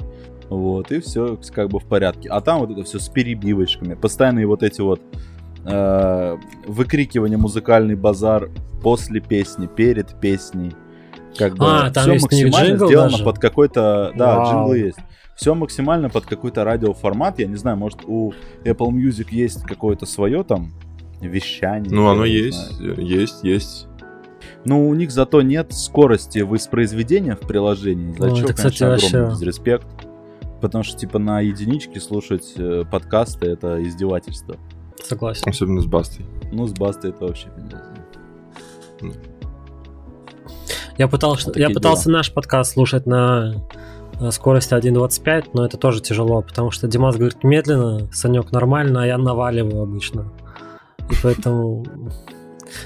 вот, и все как бы в порядке. А там вот это все с перебивочками, постоянные вот эти вот э, выкрикивания музыкальный базар после песни, перед песней. Как бы А, там все максимально сделано даже? под какой-то, да, Вау. джинглы есть. Все максимально под какой-то радиоформат. Я не знаю, может у Apple Music есть какое-то свое там вещание. Ну, оно есть, знаю. есть, есть. Но у них зато нет скорости воспроизведения в приложении. За Ну, чё, это, кстати, конечно, огромный вообще- дизреспект. Потому что, типа, на единичке слушать э, подкасты — это издевательство. Согласен. Особенно с Бастой. Ну, с Бастой это вообще пиздец. Я, пытался, Вот я пытался наш подкаст слушать на э, скорости 1.25, но это тоже тяжело, потому что Димас говорит медленно, Санек нормально, а я наваливаю обычно. И поэтому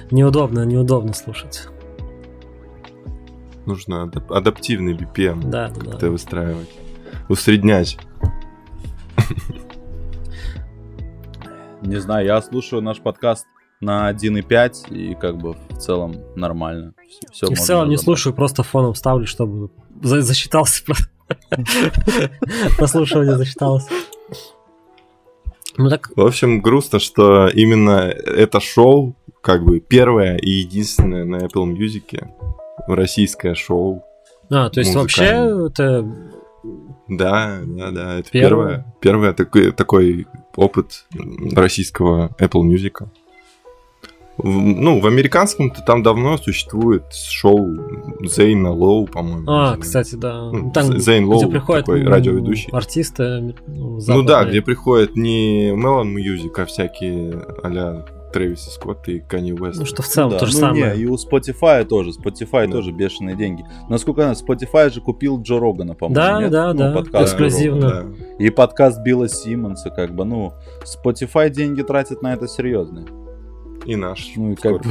неудобно, неудобно слушать. Нужно адап- адаптивный BPM Да, да. как-то выстраивать. Усреднять. Не знаю, я слушаю наш подкаст на 1.5, и как бы в целом нормально. Все, И в целом не слушаю, просто фоном ставлю, чтобы за- засчитался. просто. Прослушивание засчиталось. Ну так, В общем, грустно, что именно это шоу, как бы первое и единственное на Apple Music, российское шоу. а, то есть вообще это Да, да, да, это Первое? первое. Первое такой, такой опыт российского Apple Music. В- ну, в американском-то там давно существует шоу Зейна Лоу, по-моему. А, кстати, да. Ну, Там, Зейн где Лоу, приходят такой радиоведущий. артисты. Ну, Ну да, западные. где приходят не Melon Music, а всякие а-ля Трэвиса Скотта и Канни Уэст. Ну, что в целом да. то же ну, самое. Не, и у Spotify тоже. Spotify Да. тоже бешеные деньги. Насколько я знаю, Spotify же купил Джо Рогана, по-моему. Да, нет? да, Ну, да, подкаст эксклюзивно. Рогана. И подкаст Билла Симмонса, как бы, ну, Spotify деньги тратит на это серьезно. И наш. Ну, и как бы...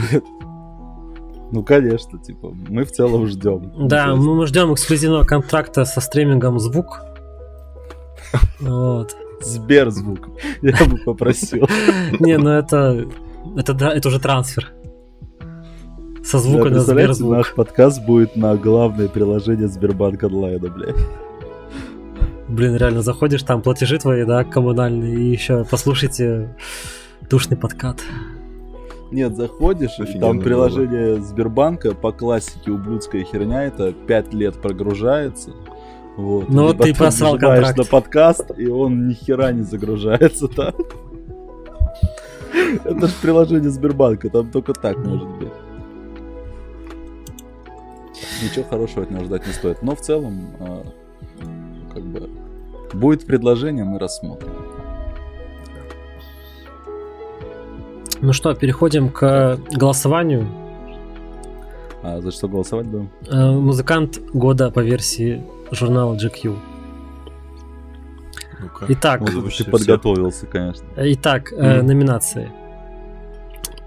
Ну, конечно, типа, мы в целом ждем. Да, мы, ждем эксклюзивного контракта со стримингом звук. Вот. Сберзвук. Я бы попросил. Не, ну это. Это, да, это уже трансфер. Со звука на Сберзвук. наш подкаст будет на главное приложение Сбербанк онлайна, блядь. Блин, реально заходишь, там платежи твои, да, коммунальные, и еще послушайте душный подкат. Нет, заходишь, и Офигенно там было. приложение Сбербанка по классике ублюдская херня, это 5 лет прогружается. Вот. Ну И вот ты просрал контракт. на подкаст, и он ни хера не загружается там. Это же приложение Сбербанка, там только так может быть. Ничего хорошего от него ждать не стоит. Но в целом, а, как бы, будет предложение, мы рассмотрим. Ну что, переходим к голосованию. А за что голосовать будем? Э, Музыкант года по версии журнала GQ. Ну-ка. Итак, Слушайте, ты подготовился, конечно. Итак, э, Мгм. номинации.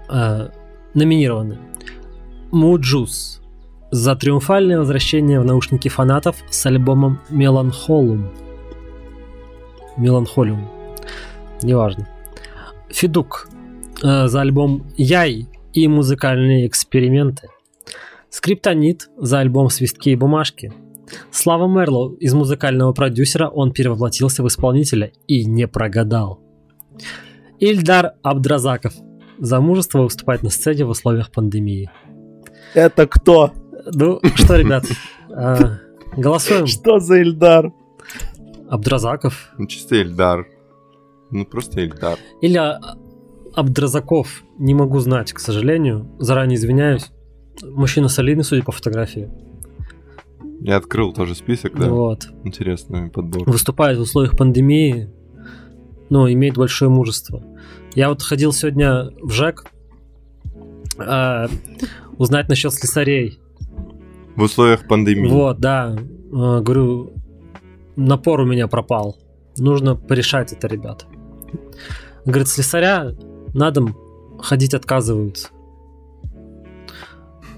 Э, номинированы. Муджус за триумфальное возвращение в наушники фанатов с альбомом Меланхолум. Меланхолиум. Неважно. Федук за альбом Яй и музыкальные эксперименты. Скриптонит за альбом Свистки и бумажки. Слава Мерлоу из музыкального продюсера он перевоплотился в исполнителя и не прогадал. Ильдар Абдразаков за мужество выступать на сцене в условиях пандемии. Это кто? Ну что, ребят, э, голосуем. Что за Ильдар? Абдразаков Ну, чисто Эльдар. Ну, просто Эльдар. или Абдразаков, не могу знать, к сожалению. Заранее извиняюсь. Мужчина солидный, судя по фотографии. Я открыл тоже список, да. Вот. Интересный подбор. Выступает в условиях пандемии, но имеет большое мужество. Я вот ходил сегодня в ЖЭК э, узнать насчет слесарей. В условиях пандемии. Вот, да. Э, говорю, напор у меня пропал. Нужно порешать это, ребят. Говорит, слесаря на дом ходить отказываются.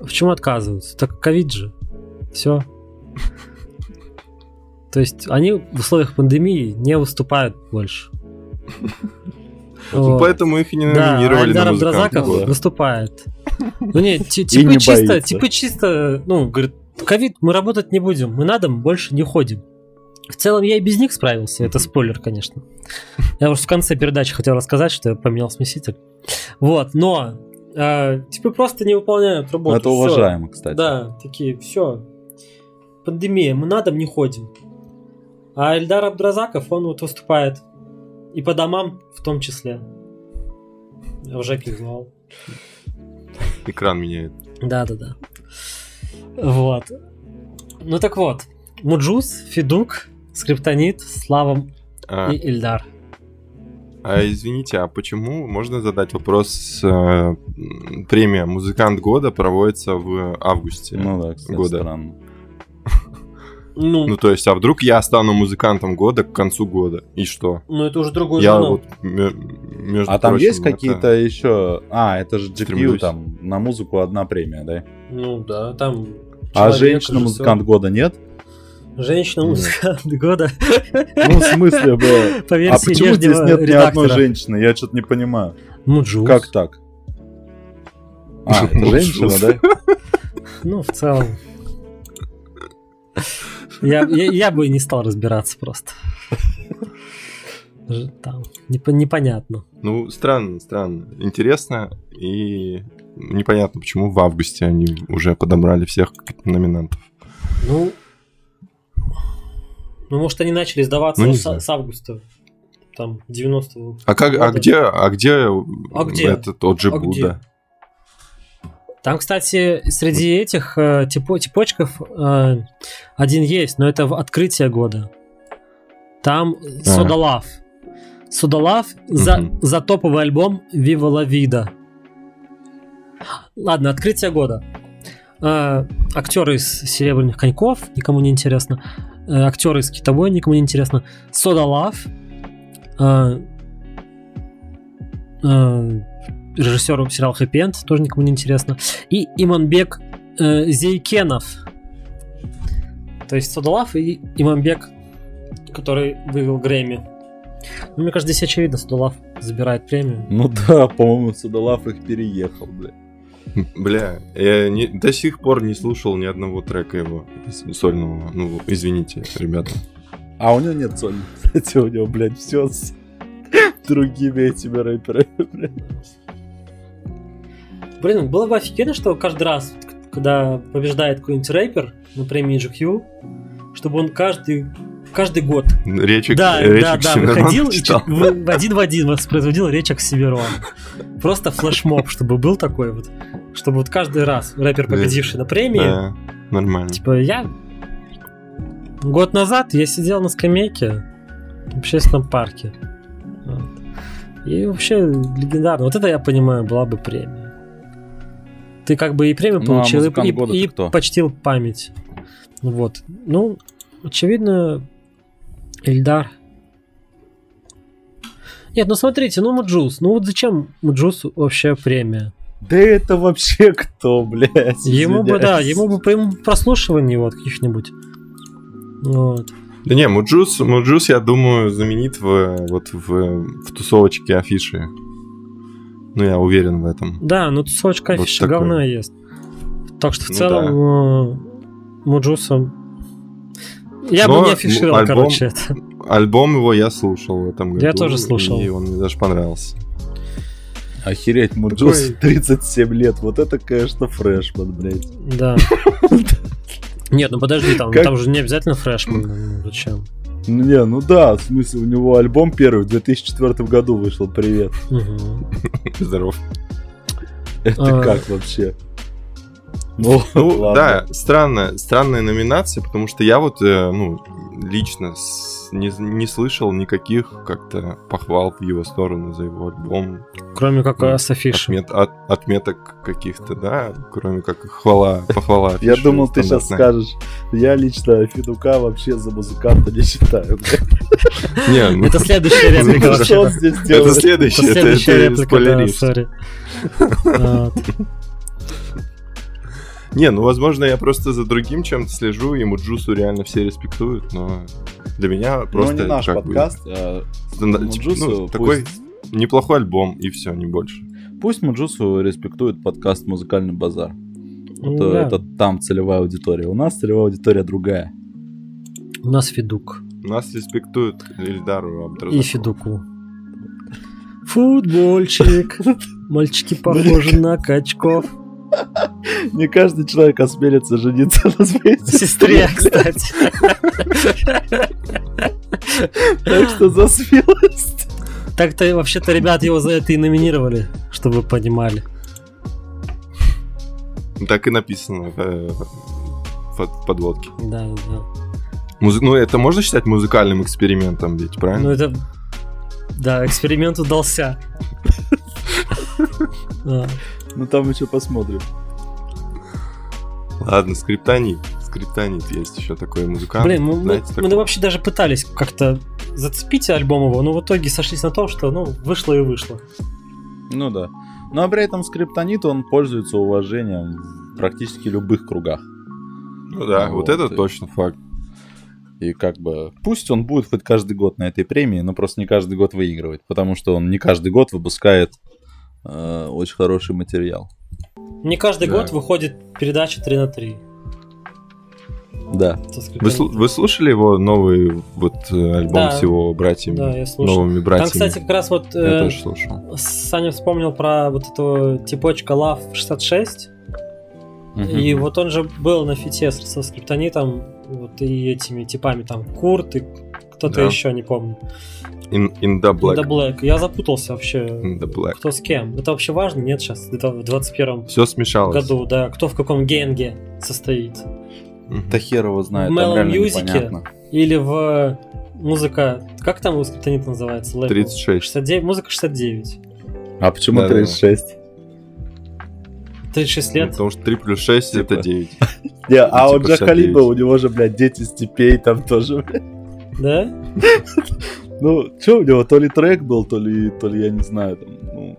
В чем отказываются? Так ковид же. Все. То есть они в условиях пандемии не выступают больше. Ну, поэтому их и не Да, номинировали Альдар на Абдразаков года. выступает. Ну не, ти- И типа не чисто, типа чисто, ну, говорит, ковид, мы работать не будем, мы на дом больше не ходим. В целом я и без них справился, это спойлер, конечно. Я просто в конце передачи хотел рассказать, что я поменял смеситель. Вот, но э, типа просто не выполняют работу. Это всё. уважаемо, кстати. Да, такие, все. Пандемия, мы на дом не ходим. А Эльдар Абдразаков, он вот выступает. И по домам в том числе. Я уже кивнул. Экран меняет. Да-да-да. Вот. Ну так вот. Муджус, Федук, Скриптонит, Слава А, и Ильдар. а извините, а почему можно задать вопрос? э, премия Музыкант года проводится в августе. Ну да, кстати, года. странно. Ну, Ну, то есть, а вдруг я стану музыкантом года к концу года? И что? ну это уже другой я жанр. вот, между А там прочим, есть это- какие-то еще... А, это же GQ, Стремлюсь. там на музыку одна премия, да? Ну да, там... А женщина-музыкант года нет? Режиссер. Женщина-музыкант года. Ну, в смысле, бы... По А почему здесь нет ни одной редактора. женщины? Я что-то не понимаю. Муджус. Как так? А, это женщина, да? Ну, в целом. Я, я, я бы не стал разбираться просто. Там, непо- непонятно. Ну, странно, странно. Интересно и непонятно, почему в августе они уже подобрали всех номинантов. Ну, ну, может, они начали сдаваться Ну, с, знаю. с августа. Там, 90-го. А как, а где, а где, А где? этот Оджи А где? Будда? Там, кстати, среди этих э, типо- типочков э, один есть, но это в открытие года. Там Содолав. Содолав за, Мгм. за топовый альбом Viva la Vida. Ладно, открытие года. Э, актеры из Серебряных коньков, никому не интересно. Э, актеры из Китовой, никому не интересно. Содолав. Э, э, режиссер сериала Happy End, тоже никому не интересно. И Иманбек Зейкенов. То есть Садулав и Иманбек, который вывел Грэмми. Ну, мне кажется, здесь очевидно, Садулав забирает премию. Ну да, по-моему, Судолав их переехал, бля. Бля, я не- до сих пор не слушал ни одного трека его сольного. Ну, извините, ребята. А у него нет соли. Кстати, у него, блядь, все с другими этими рэперами, блядь. Блин, было бы офигенно, что каждый раз, когда побеждает какой-нибудь рэпер на премии GQ, чтобы он каждый, каждый год Речи, да, речи да, да, Оксимирона выходил и читал. чит- в, в один в один воспроизводил речь Оксимирона. Просто флешмоб, чтобы был такой вот. Чтобы вот каждый раз рэпер, победивший на премии, Да, нормально. типа я... Год назад я сидел на скамейке в общественном парке. Вот. И вообще легендарно. Вот это я понимаю, была бы премия. Ты как бы и премию Ну, а получил, и- музыкант и, и кто? почтил память. Вот. Ну, очевидно, Эльдар. Нет, ну смотрите, ну Муджус. Ну вот зачем Муджусу вообще премия? Да это вообще кто, блядь? Ему бы, да, ему бы по ему прослушивание вот каких-нибудь. Вот. Да не, Муджус, Муджус, я думаю, знаменит в, вот в, в тусовочке афиши. Ну, я уверен в этом. Да, ну тусовочка Вот афиша такое. говна есть. Так что в Ну целом э, Муджуса... Я Но бы не афишировал, альбом- короче, это. Альбом его я слушал в этом году. Я тоже слушал. И он мне даже понравился. Охереть, Муджус Такой- 37 лет. Вот это, конечно, freshman, блядь. Да. Нет, ну подожди, там, Как- там же не обязательно freshman. Ну, зачем? Ну не, ну да, в смысле, у него альбом первый в 2004 году вышел, привет. Здоров. Это А. как вообще? Ну, Ну, ладно. да, странная, странная номинация, потому что я вот, э, ну, лично с- не, не слышал никаких как-то похвал в его сторону за его альбом. Кроме как Ну, с афиши. Отмет- от- отметок каких-то, да, кроме как хвала, похвала. Я думал, ты сейчас скажешь, я лично Федука вообще за музыканта не считаю. Не, ну, Это следующая реплика Это здесь это следующая это реплика, сори. Вот. Не, ну, возможно, я просто за другим чем-то слежу, ему Джусу реально все респектуют, но для меня Ну, просто не наш как бы, подкаст. а стандар- Муджусу ну, пусть- такой неплохой альбом, и все, не больше. Пусть Муджусу респектует подкаст «Музыкальный базар». Ну Это, да. это там целевая аудитория. У нас целевая аудитория другая. У нас Федук. Нас респектуют Ильдару И Абдразакову. Федуку. Футбольчик. Мальчики похожи на качков. Не каждый человек осмелится жениться на своей Сестре, кстати. Так что за смелость. Так-то вообще-то ребят его за это и номинировали, чтобы вы понимали. Так и написано э, в в подводке. Да, да. Музы- Ну, это можно считать музыкальным экспериментом, ведь, Ну правильно? это... Да, эксперимент удался. А, Ну там еще посмотрим. Ладно, скриптонит. Скриптонит есть еще такой музыкант. Блин, мы, мы- знаете, мы такой. вообще даже пытались как-то зацепить альбом его, но в итоге сошлись на том, что ну вышло и вышло. Ну да. Но при этом скриптонит, он пользуется уважением в практически любых кругах. Ну да, Вот, вот это и- точно факт. И как бы, пусть он будет хоть каждый год на этой премии, но просто не каждый год выигрывает, потому что он не каждый год выпускает очень хороший материал. Не каждый Да. год выходит передача 3 на 3. Да. Вы, вы слушали его новый вот э, альбом Да. с его братьями? Да, я слушал. Новыми Там, братьями? кстати, как раз вот Я э, тоже слушал. Саня вспомнил про вот эту типочка Love 66. И вот он же был на фите со скриптонитом, вот и этими типами там Курт и кто-то Да. еще, не помню. In, in the Black. The Black. Я запутался вообще. In the Black. Кто с кем? Это вообще важно? Нет сейчас, это в 21 Все смешалось. году, да. Кто в каком генге состоит? Да хер его знает, В там непонятно. Или в музыка... Как там у скриптонита называется? лейбл? 36. 69, музыка 69. А почему Да-да-да. 36? 36 Ну, лет. потому что 3 плюс 6 Типа. это 9. Не, а типа у Джа 69. Халиба, у него же, блядь, дети степей там тоже, блядь. Да? Ну, что у него, то ли трек был, то ли, то ли я не знаю, там, ну,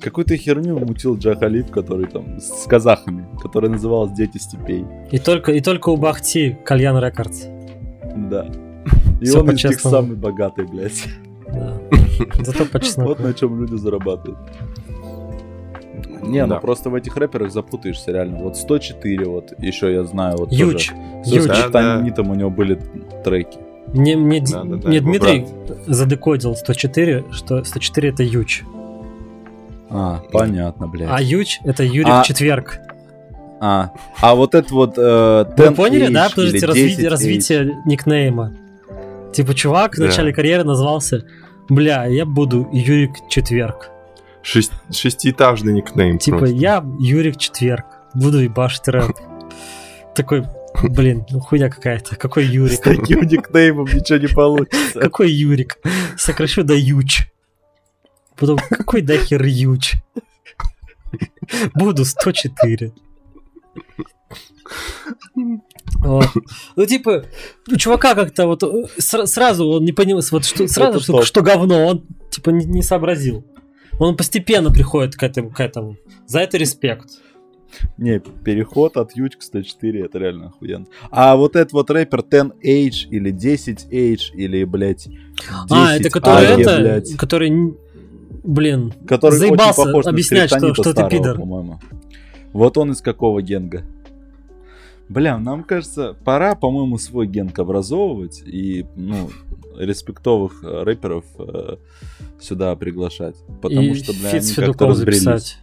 какую-то херню мутил Джа Халиб, который там с казахами, которая называлась «Дети степей». И только, и только у Бахти Кальян Рекордс. Да. И Всё он из них самый богатый, блядь. Да. Зато по чесноку. Вот на чем люди зарабатывают. Не, ну Да. просто в этих рэперах запутаешься реально. Вот 104, вот еще я знаю, вот Юч. тоже. С Юч. Да, да. Скриптонитом у него были треки. Мне, мне, Ди- Да-да-да, мне его Дмитрий задекодил 104, что 104 это Юч. А, понятно, блядь. А Юч это Юрий А- в четверг. А, а вот это вот э, Вы 10H поняли, да? или Подождите, разви- 10H. развитие никнейма. Типа, чувак в Да. начале карьеры назвался Бля, я буду Юрик Четверг. Шесть- шестиэтажный никнейм Типа, просто. я Юрик Четверг. Буду ебашить рэп. Такой, блин, ну хуйня какая-то. Какой С Юрик? таким никнеймом ничего не получится. Какой Юрик? Сокращу до Юч. Потом, какой дохер Юч? Буду 104. Вот. Ну, типа, у чувака как-то вот э, сра- сразу он не понял, вот что, сразу, что, что говно, он типа не, не сообразил. Он постепенно приходит к этому, к этому. За это респект. Не, переход от Ють к 104, это реально охуенно. А вот этот вот рэпер 10H или 10H или, блядь, 10 а, это который AG, это, блядь, который, блин, который заебался очень похож на объяснять, что- Скриптонита что ты старого, пидор. по-моему. Вот он из какого генга. Бля, нам кажется, пора, по-моему, свой генг образовывать и, ну, респектовых э, рэперов э, сюда приглашать. Потому и что, бля, они как-то разбрелись. записать.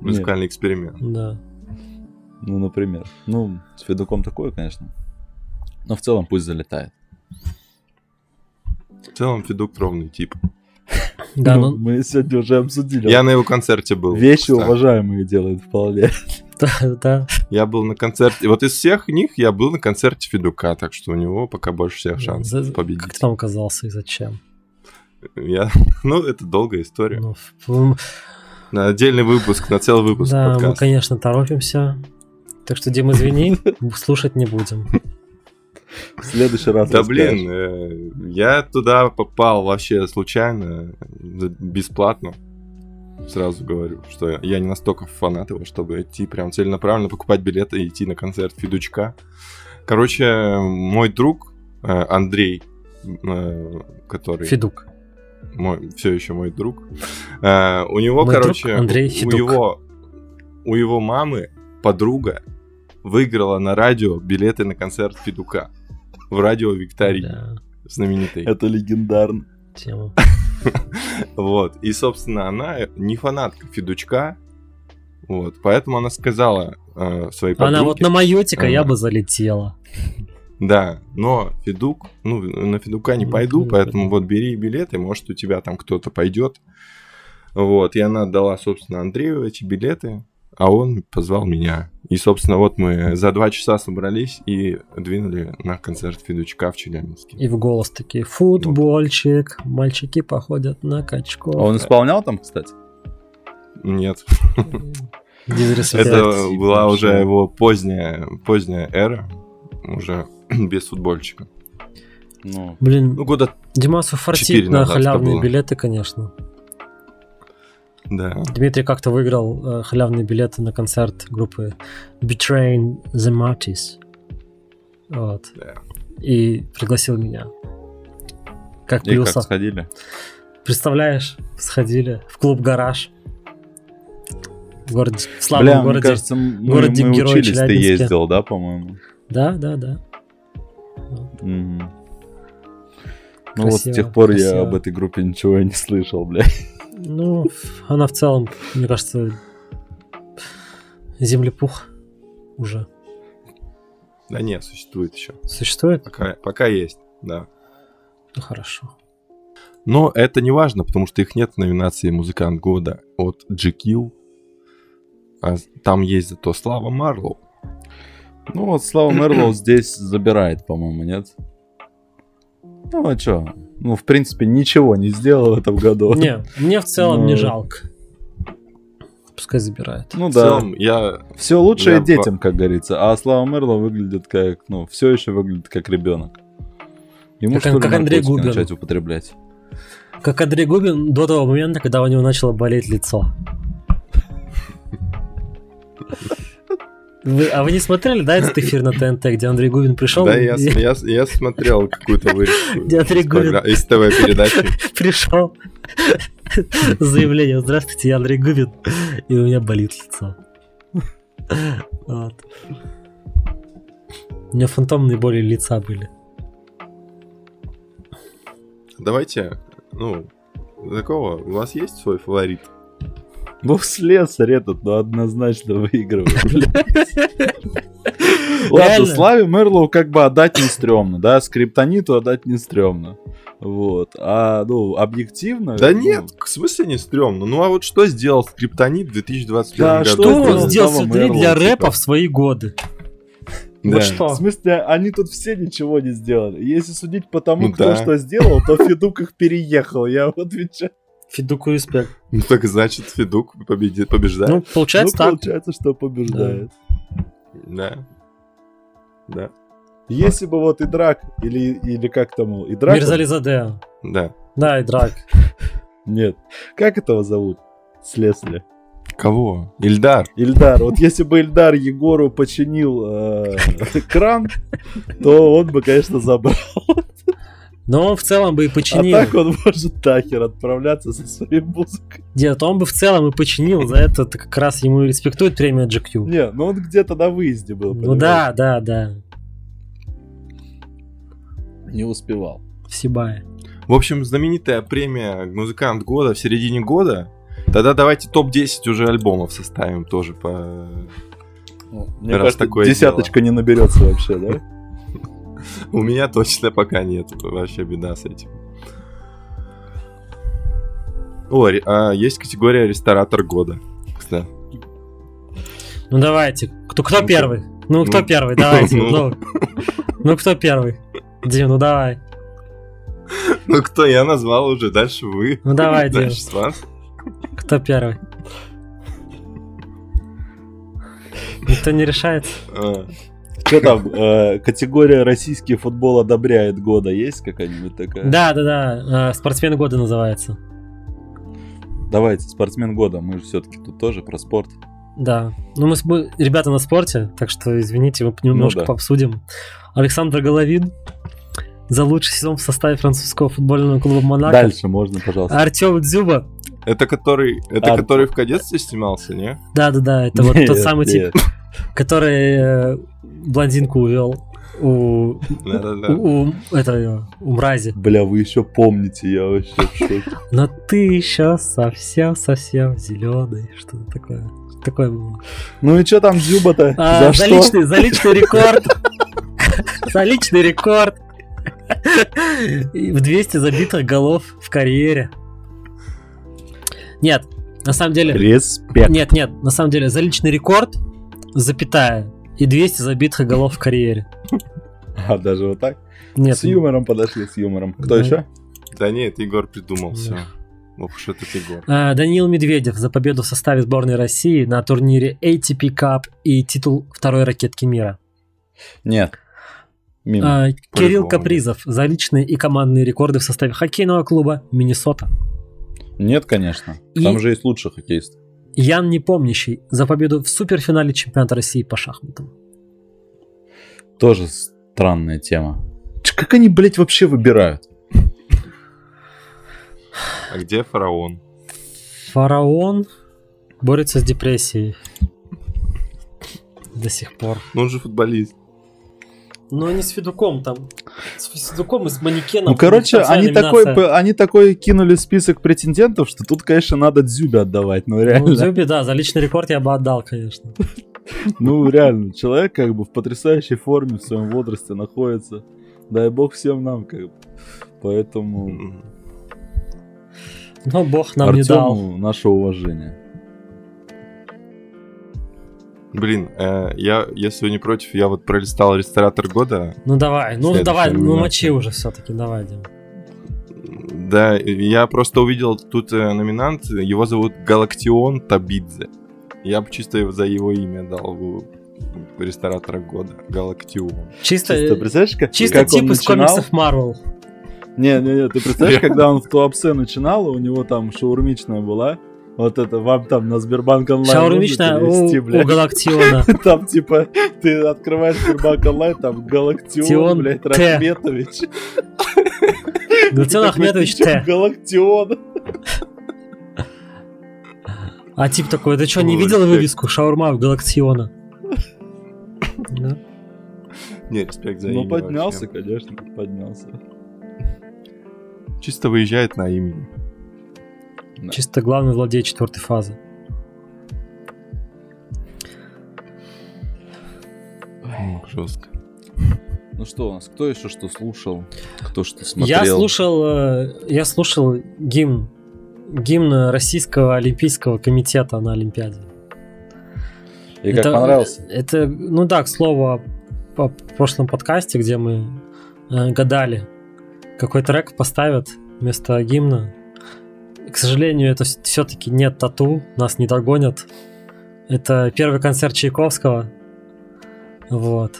Музыкальный эксперимент. Да. Ну, например. Ну, с Федуком такое, конечно. Но в целом пусть залетает. В целом Федук ровный тип. Да, Ну, ну, Мы сегодня уже обсудили. Я на его концерте был. Вещи кстати. уважаемые делают вполне. да, да. Я был на концерте. Вот из всех них я был на концерте Федука, так что у него пока больше всех шансов За- победить. Как ты там оказался и зачем? Я... Ну, это долгая история. Ну, в- На отдельный выпуск, на целый выпуск да, мы, конечно, торопимся. Так что, Дим, извини, слушать не будем. В следующий раз Да блин, э, я туда попал вообще случайно, бесплатно. Сразу говорю, что я не настолько фанат его, чтобы идти прям целенаправленно покупать билеты и идти на концерт Федучка. Короче, мой друг э, Андрей, э, который Федук. Мой, все еще мой друг. Э, у него, Мой друг короче, Андрей у, Федук. его, у его мамы подруга выиграла на радио билеты на концерт Федука в радио Виктории Да, знаменитой. Это легендарно. тема. Вот. И, собственно, она не фанатка Федучка. Вот. Поэтому она сказала э, своей подруге... Она вот на Майотика я Ага. бы залетела. Да, но Федук, ну, на Федука не Ну, пойду, поэтому вот бери билеты, может, у тебя там кто-то пойдет. Вот, и она дала, собственно, Андрею эти билеты, а он позвал меня. И, собственно, вот мы за два часа собрались и двинули на концерт Федучка в Челябинске. И в голос такие, футбольчик, мальчики походят на качков. А он исполнял там, кстати? Нет, это была уже его поздняя, поздняя эра, уже без футбольчика. Ну, Блин, Ну, года, Димасу фартит на халявные было. билеты, конечно. да. Дмитрий как-то выиграл э, халявные билеты на концерт группы Betraying the Martyrs. Вот. Да. И пригласил меня. Как и как плюса. сходили? Представляешь, сходили в клуб «Гараж». В городе, в славном Бля, мне городе. кажется, мы, городе мы учились, ты ездил, да, по-моему? Да, да, да. Ну вот с тех пор я об этой группе ничего и не слышал, бля. Ну, она в целом, мне кажется, землепух уже Да нет, существует еще. существует. Пока, пока есть, да. Ну, хорошо. Но это не важно, потому что их нет в номинации «Музыкант года» от GQ. А там есть зато Слава Марлоу. Ну вот Слава Мерлоу здесь забирает, по-моему, нет? Ну а чё? Ну, в принципе, ничего не сделал в этом году. Не, мне в целом не Ну. жалко. Пускай забирает. Ну В да. целом, я... Все лучшее Я детям, как говорится. А Слава Мерлоу выглядит как, ну, все еще выглядит как ребенок. Ему Как- что как Андрей Губин. начать употреблять? Как Андрей Губин до того момента, когда у него начало болеть лицо. Вы- а вы не смотрели, да, этот эфир на ТНТ, где Андрей Губин пришел? Да, я, и- я, я смотрел какую-то вырезку Где Андрей Губин. из ТВ-передачи. пришел с заявлением «Здравствуйте, я Андрей Губин, и у меня болит лицо». Вот. У меня фантомные боли лица были. Давайте, ну, такого, у вас есть свой фаворит? Ну, слесарь этот, ну, однозначно выигрывает. Ладно? Славе Мерлоу как бы отдать не стрёмно, да, скриптониту отдать не стрёмно. Вот. А, ну, объективно... Да ну, нет, в смысле не стрёмно. Ну а вот что сделал Скриптонит в 2021 Да, году? что Что он сделал смотри, Мерлоу, для типа? рэпа в свои годы? Да. Вот что? В смысле, они тут все ничего не сделали. Если судить по тому, Ну кто да. что сделал, то Федук их переехал, я вот отвечаю. Федуку респект. Ну так значит Федук победит, побеждает. Ну, получается ну, так. получается, что побеждает. Да. Да. Если бы вот Идрак, или, или как там, Идрак? Мирзализаде. Да. Да, и драк. Нет. Как этого зовут? Слесаря. Кого? Ильдар. Ильдар. Вот если бы Ильдар Егору починил э, кран, то он бы, конечно, забрал. Но он в целом бы и А починил. так он может нахер отправляться со своей музыкой. Нет, он бы в целом и починил. За это как раз ему и респектует премия GQ. Не, ну он где-то на выезде был. Ну да, да, да. Не успевал. В Сибае. В общем, знаменитая премия «Музыкант года» в середине года. Тогда давайте топ-10 уже альбомов составим тоже по... Мне Раз кажется, такое десяточка не наберется вообще, да? У меня точно пока нет. Вообще беда с этим. О, а есть категория ресторатор года. Кстати. Ну давайте. Кто, кто Ну, первый? Ну кто ну, первый? Давайте. ну. Ну, ну кто первый? Дим, ну давай. Ну кто я назвал уже, дальше вы. Ну давай, Дим. Дальше с вас. Кто первый? Никто не решается? Что там, э, категория российский футбол одобряет года есть какая-нибудь такая? Да, да, да. э, Спортсмен года называется. Давайте, спортсмен года, мы же все-таки тут тоже про спорт. Да. Ну мы ребята на спорте, так что извините, мы немножко да. пообсудим. Александр Головин за лучший сезон в составе французского футбольного клуба Монако. Дальше можно, пожалуйста. Артем Дзюба. Это который, это А. который в кадетстве снимался, не? Да, да, да, это вот тот Нет, самый тип, нет. который э, блондинку увел у, Да-да-да. у, у, это, у мрази. Бля, вы еще помните, я вообще в шоке. Но ты еще совсем-совсем зеленый. Что-то такое. Такое было. Ну и что там Зюба-то? А, За за, что? личный, за личный рекорд. За личный рекорд. В 200 забитых голов в карьере. Нет, на самом деле... Респект. Нет, нет, на самом деле за личный рекорд, запятая, и 200 забитых голов в карьере. А, даже вот так? Нет, С юмором подошли, с юмором. Кто Да. еще? Да нет, Егор придумал все. Да. Ох уж этот Егор. А, Даниил Медведев за победу в составе сборной России на турнире ATP Cup и титул второй ракетки мира. Нет. Мимо. А, Кирилл. Капризов за личные и командные рекорды в составе хоккейного клуба Миннесота. Нет, конечно. и- Там же есть лучший хоккеист. Ян Непомнящий за победу в суперфинале чемпионата России по шахматам. Тоже странная тема. Ч, Как они, блядь, вообще выбирают? А где фараон? Фараон борется с депрессией. До сих пор. Ну он же футболист. Но не с Федуком там. С Федуком и с манекеном. Ну, короче, они такой, номинация. они такой кинули список претендентов, что тут, конечно, надо Дзюбе отдавать. Ну, Ну, реально. Дзюби, да, за личный рекорд я бы отдал, конечно. Ну, реально. Человек как бы в потрясающей форме в своем возрасте находится. Дай бог всем нам, как бы. Поэтому. Но бог нам не дал. Артему наше уважение. Блин, э, я, если вы не против, я вот пролистал ресторатор года. Ну давай, ну давай, ну мочи уже все-таки, давай, Дим. Да, я просто увидел тут э, номинант, его зовут Галактион Табидзе. Я бы чисто за его имя дал бы ресторатора года. Галактион. Чисто, Чисто, представляешь, как, чисто как он тип из начинал? комиксов Марвел. Не, не, не, ты представляешь, когда он в Туапсе начинал, у него там шаурмичная была, вот это вам там на Сбербанк онлайн Шаурмичная перевести, у, блядь? у Галактиона. Там типа ты открываешь Сбербанк онлайн, там Галактион, Тион блядь. Рахметович. Галактион Ахметович Т. Галактион. А тип такой, ты что, не видел вывеску шаурма у Галактиона? Да. Не, респект за Ну поднялся, вообще. конечно, поднялся. Чисто выезжает на имени. Да. Чисто главный злодей четвертой фазы. Ох, жестко. Ну что у нас, кто еще что слушал, кто что смотрел? Я слушал, э, я слушал гимн, гимн Российского Олимпийского комитета на Олимпиаде. И как понравился? Это, ну да, к слову, о, о прошлом подкасте, где мы э, гадали, какой трек поставят вместо гимна. К сожалению, это все-таки нет тату, нас не догонят. Это первый концерт Чайковского. Вот.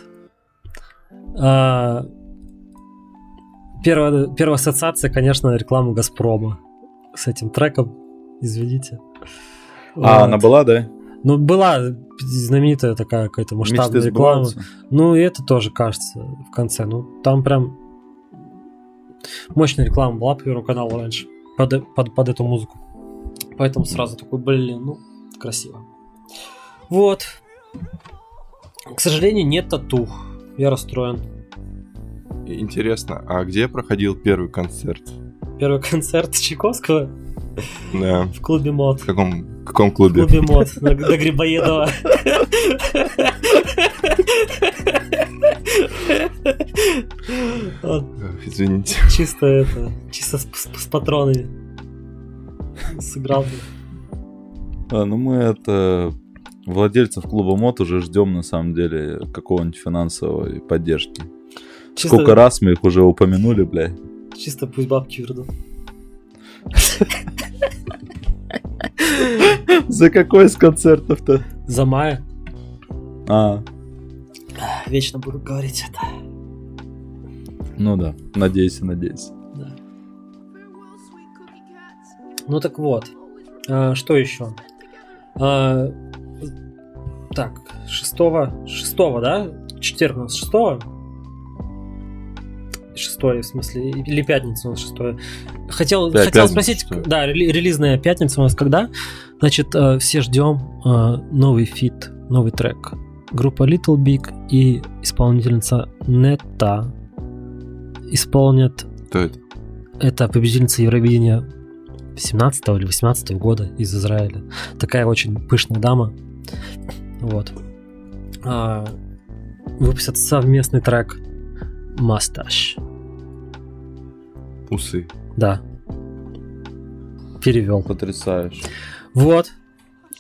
А, первая, первая ассоциация, конечно, реклама Газпрома с этим треком. Извините. А, Вот. она была, да? Ну, была знаменитая такая какая-то масштабная Мечты реклама. сбываются. Ну, и это тоже, кажется, в конце. Ну, там прям мощная реклама была по Первому каналу раньше под, под, под эту музыку. Поэтому сразу такой, блин, ну, красиво. Вот. К сожалению, нет тату. Я расстроен. Интересно, а где проходил первый концерт? Первый концерт Чайковского Да. в клубе мод. В каком, в каком В клубе? клубе мод на, на Грибоедова. Извините. Чисто это, чисто с, с- с патронами. сыграл бы. А, ну мы это владельцев клуба мод уже ждем на самом деле какого-нибудь финансовой поддержки. Чисто, Сколько раз мы их уже упомянули, бля. чисто пусть бабки вернут. За какой из концертов-то? За мая. А, Вечно буду говорить это. ну да, надеюсь, надеюсь. Да. Ну так вот. А, что еще? А, так, шестого, шестого, да? Четверг у нас шестого? Шестое, в смысле, или пятница у нас шестое. Хотел, Да, хотел спросить, шестое. да, рели- релизная пятница у нас когда? Значит, э, все ждем э, новый фит, новый трек. Группа Little Big и исполнительница Нета исполнят Кто это? это победительница Евровидения 17 или 18 года из Израиля. Такая очень пышная дама. Вот. А, выпустят совместный трек Масташ. Усы. Да. Перевел. Потрясающе. Вот.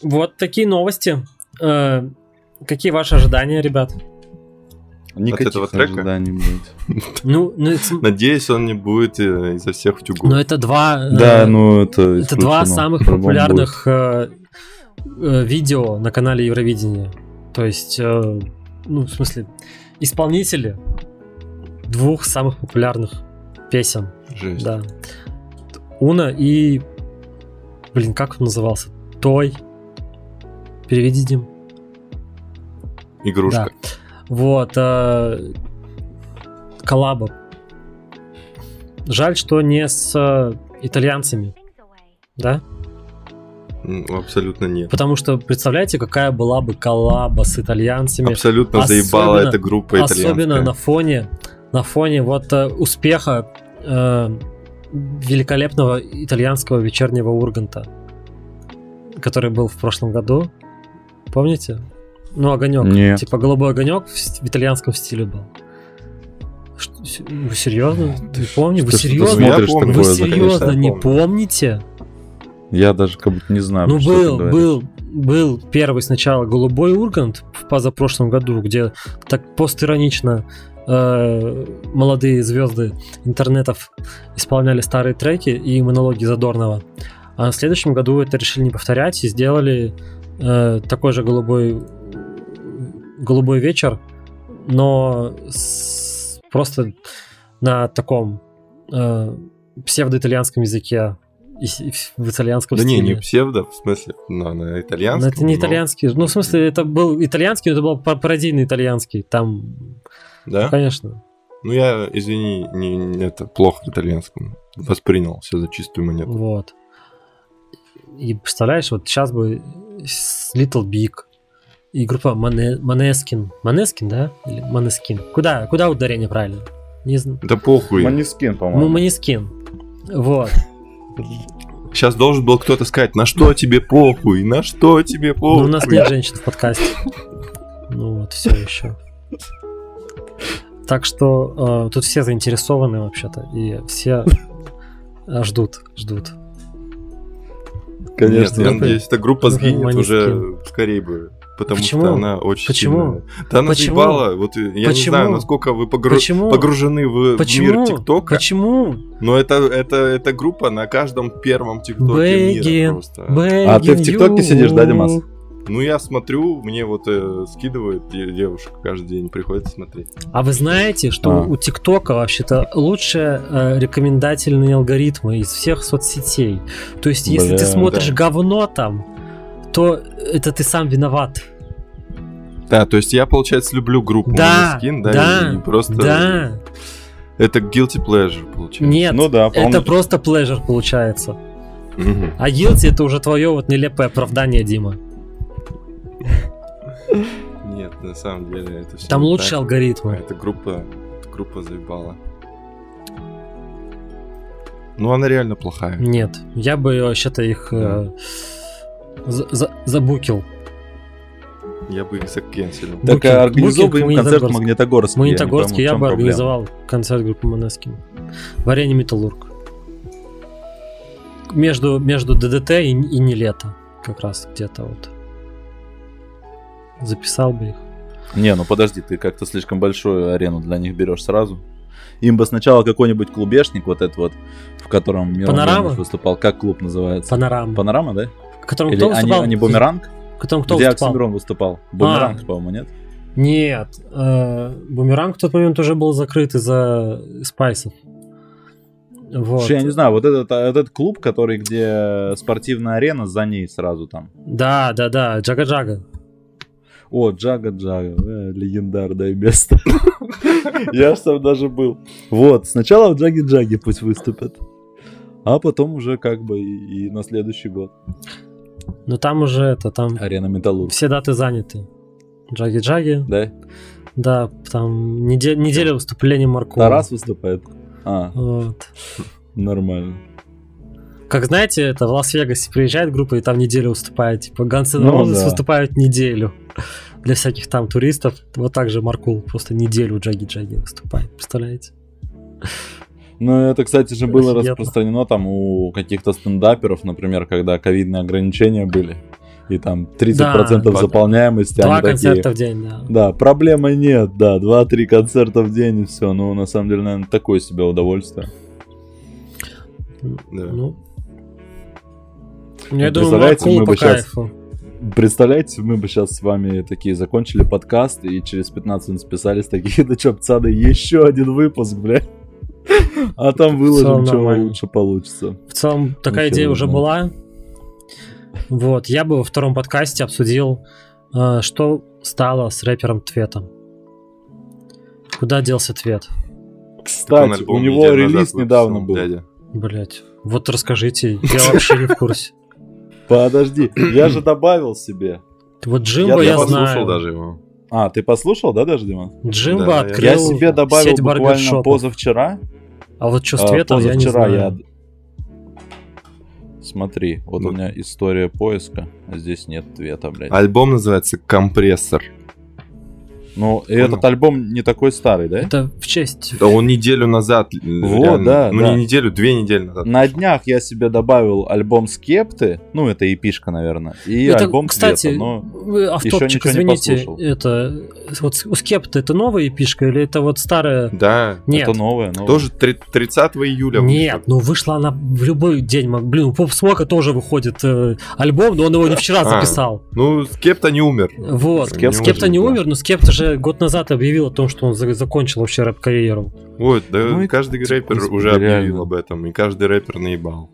Вот такие новости. Э, какие ваши ожидания, ребят? Никаких этого трека? ожиданий будет. Ну, ну, это, Надеюсь, он не будет э, изо всех утюгов. ну, это два... э, Да, ну это Это два самых популярных э, э, видео на канале Евровидения. То есть, э, ну, в смысле, исполнители двух самых популярных песен. Жесть. Да. Уна и... Блин, как он назывался? Той. Переведи, Дим. Игрушка. Вот. э, коллаба. Жаль, что не с э, итальянцами. Да? Абсолютно нет. Потому что представляете, какая была бы коллаба с итальянцами. Абсолютно Особенно- заебала эта группа итальянская. Особенно на фоне, на фоне вот э, успеха э, великолепного итальянского вечернего Урганта, который был в прошлом году. Помните? Ну, огонек. Нет. Типа голубой огонек в, в итальянском стиле был. Что, вы серьезно? Ты помнишь? Вы серьезно? смотришь Я помню. Вы серьезно конечно, не помню. помните? Я даже как будто не знаю, Ну, про что ты был, был, был первый сначала голубой Ургант в позапрошлом году, где так постиронично э, молодые звезды интернетов исполняли старые треки и монологи Задорнова. А в следующем году это решили не повторять и сделали э, такой же голубой голубой вечер, но с- просто на таком э, псевдоитальянском языке и и в итальянском Да не, стиле. не псевдо, в смысле, на, на итальянском. это не но- итальянский. Ну, в смысле, это был итальянский, но это был пар- пародийный итальянский. Там, Да? конечно. Ну я, извини, не, не- это плохо итальянском. Воспринял все за чистую монету. Вот. И представляешь, вот сейчас бы с Little Big и группа Maneskin. Maneskin, да? Или Maneskin? Куда, куда ударение правильно? Не знаю. Да похуй. Манискин, Ну, по-моему. Манискин. Вот. Сейчас должен был кто-то сказать, на что тебе похуй, на что тебе Ну, похуй. у нас нет женщин в подкасте. Ну вот, все еще. Так что э, тут все заинтересованы вообще-то, и все ждут, ждут. Конечно. Нет, я Группы- надеюсь, эта группа сгинет уже скорее бы. Потому Почему? что она очень Почему? сильная. Да она Почему? заебала. Вот я не Почему? знаю, насколько вы погру- Почему? погружены в, Почему? мир ТикТока. Почему? Но это, это, это группа на каждом первом ТикТоке мира просто. А ты в ТикТоке сидишь, да, Димас? Ну, я смотрю, мне вот э, скидывают де- девушка каждый день, приходится смотреть. А вы знаете, что А. у ТикТока вообще-то лучшие э, рекомендательные алгоритмы из всех соцсетей. То есть, если Бля, ты смотришь да. говно там, то это ты сам виноват. Да, то есть я, получается, люблю группу Да, Måneskin, да, да, и, и просто Да, это guilty pleasure, получается. нет, Ну да, это просто pleasure получается. Мгм. А guilty это уже твое вот нелепое оправдание, Дима. Нет, на самом деле это все Там лучшие алгоритмы. Эта группа, эта группа заебала. Ну, она реально плохая. Нет, я бы вообще-то их э, за- за- забукил. Я бы их закенселил. Так а организовывай букинг им концерт в Магнитогорск. Магнитогорске. Я бы проблема. организовал концерт группы Монескин. В арене Металлург. между, между ДДТ и, и не лето. Как раз где-то вот. Записал бы их. Не, ну подожди, ты как-то слишком большую арену для них берешь сразу. Им бы сначала какой-нибудь клубешник, вот этот вот, в котором Панорама? Выступал. Как клуб называется? Панорама. Панорама, да? В котором Или кто они, выступал? они бумеранг? В котором кто Где выступал? Оксимирон выступал? Бумеранг, А. по-моему, нет? Нет, э, Бумеранг в тот момент уже был закрыт из-за спайсов. Вот. Слушай, я не знаю, вот этот, а, этот клуб, который, где спортивная арена, за ней сразу там. Да, да, да, Джага-Джага. О, Джага Джага, э, легендарное место. Я ж там даже был. Вот, сначала в Джаги Джаги пусть выступят. А потом уже как бы и, и на следующий год. Но там уже это, там Арена Металлург. все даты заняты. Джаги-Джаги, Да? да, там неде- неделя выступления Маркова. Тарас выступает. А, Вот. нормально. Как знаете, это в Лас-Вегасе приезжает группа и там неделю выступает. Типа Guns N' Ну Roses да. выступают неделю. Для всяких там туристов. Вот так же Маркул просто неделю Джаги-Джаги выступает. Представляете? Ну, это, кстати же, было Офигенно. распространено там у каких-то стендаперов, например, когда ковидные ограничения были. И там 30% Да. заполняемости. Два они такие, концерта в день, да. Да, проблемы нет, да, 2-3 концерта в день и все. Ну, на самом деле, наверное, такое себе удовольствие. Да. Ну, я Ну, думаю, представляете, Маркулу мы по кайфу. Представляете, мы бы сейчас с вами такие закончили подкаст и через 15 минут списались такие, да чё, пацаны, еще один выпуск, бля. А там выложим, что лучше получится. В целом, такая Ничего идея уже знаю. была. Вот, я бы во втором подкасте обсудил, э, что стало с рэпером Тветом. Куда делся Твет? Кстати, у него релиз недавно был. дядя. Блять, вот расскажите, я вообще не в курсе. Подожди, я же добавил себе. Вот Джимбо Я я, послушал знаю. даже его. А, ты послушал, да, даже, Дима? Джимбо Да, я- открыл Я себе добавил сеть буквально позавчера. А вот что с А, Тветом, я не позавчера знаю. Смотри, вот Ну. у меня история поиска, а здесь нет ответа, блядь. Альбом называется «Компрессор». Ну, и этот альбом не такой старый, да? Это в честь... Да он неделю назад. э, Вот, да, Ну да. не неделю, две недели назад. На днях я себе добавил альбом Скепты, ну, это эпишка, наверное, и Это, альбом кстати, Цвета, но... вы, автопчик, ничего не извините, послушал. это вот у Скепта это новая эпишка или это вот старая? Да, Нет, Это новое, новое. тоже три- 30 июля нет, вышло. ну вышла она в любой день. Блин, у Поп Смока тоже выходит э, альбом, но он его не вчера А. записал. Ну, Скепта не умер. Вот. Скепта Скепта не не умер, умер, но Скепта же год назад объявил о том, что он за- закончил вообще рэп-карьеру. Вот, да Ну и- каждый рэпер господи, уже объявил реально. об этом, и каждый рэпер наебал.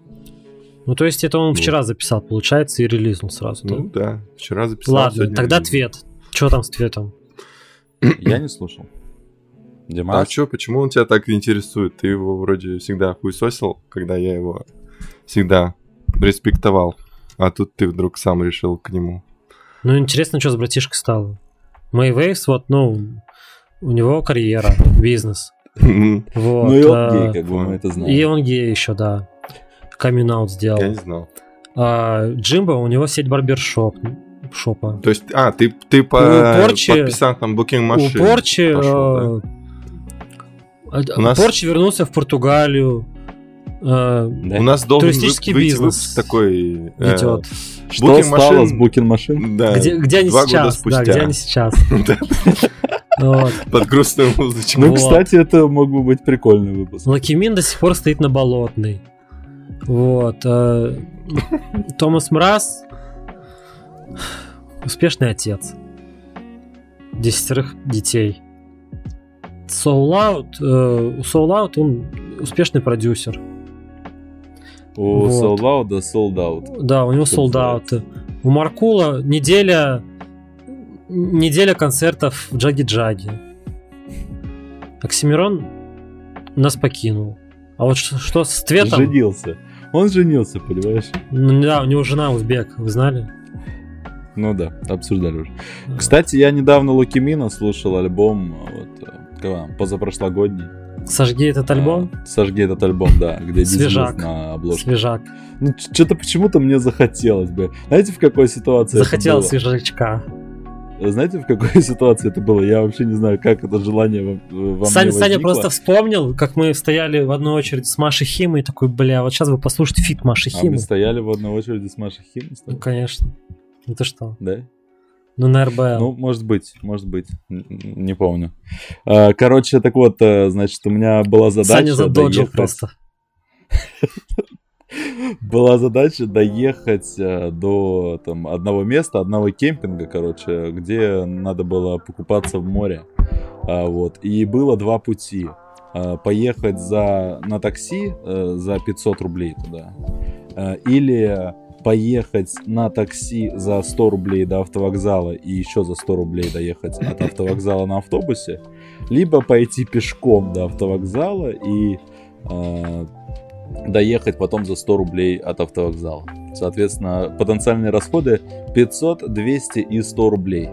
Ну, то есть это он Вот. вчера записал, получается, и релизнул сразу. Ну да, вчера записал. Ладно, тогда релиз. Твет. Что там с Тветом? Я не слушал. Димас? А чё, почему он тебя так интересует? Ты его вроде всегда хуесосил, когда я его всегда респектовал. А тут ты вдруг сам решил к нему. Ну, интересно, что с братишкой стало. Мэй Вейвс, вот, ну, у него карьера, бизнес. Вот, ну и он а, гей, как бы мы это знаем. И он гей еще, да. Камин-аут сделал. Я не знал. А Джимбо, у него сеть барбершоп. Шопа. То есть, а, ты, ты по Порчи- подписан там Booking У машин. Порчи... пошёл, э, а- У нас- Порчи вернулся в Португалию. Э, Да? У нас должен Туристический вы- бизнес выпуск такой... э, идет. Что Booking стало машин- с Booking машин? Да, Где, где они два года сейчас? Да, где они сейчас? Вот. Под грустную музычку. Ну, Вот. кстати, это мог бы быть прикольный выпуск. Лакимин до сих пор стоит на болотной. Вот. э, Томас Мраз успешный отец. Десятерых детей. Soul Out, э, у Soul Out он успешный продюсер. У Вот. Sold Out да Sold Out. Да, у него Sold Out. У Маркула неделя неделя концертов в Джаги-Джаги. Оксимирон нас покинул. А вот что, что с Тветом? Женился. Он женился, понимаешь? Ну да, у него жена узбек, вы знали? Ну да, обсуждали уже. Кстати, я недавно Лукимина слушал альбом, вот, э, позапрошлогодний. Сожги этот альбом. А, Сожги этот альбом, да, где Свежак. На обложке. Свежак. Ну, что-то почему-то мне захотелось бы. Знаете, в какой ситуации это Захотел было? свежачка. знаете, в какой ситуации это было? Я вообще не знаю, как это желание во, во Саня, Саня просто вспомнил, как мы стояли в одной очереди с Машей Химой, и такой, бля, вот сейчас вы послушайте фит Маши А мы Химы. стояли в одной очереди с Машей Химой? Ну, конечно. Ну ты что? Да? Ну, на РБЛ. Ну, может быть, может быть, не помню. А, Короче, так вот, э, значит, у меня была задача Саня задоджил доехать- просто. Была задача доехать э, до там, одного места, одного кемпинга, короче, где надо было покупаться в море. А, вот. И было два пути. А, поехать за, на такси э, за 500 рублей туда. Или поехать на такси за 100 рублей до автовокзала и еще за 100 рублей доехать от автовокзала на автобусе. Либо пойти пешком до автовокзала и э, доехать потом за 100 рублей от автовокзала. Соответственно, потенциальные расходы 500, 200 и 100 рублей.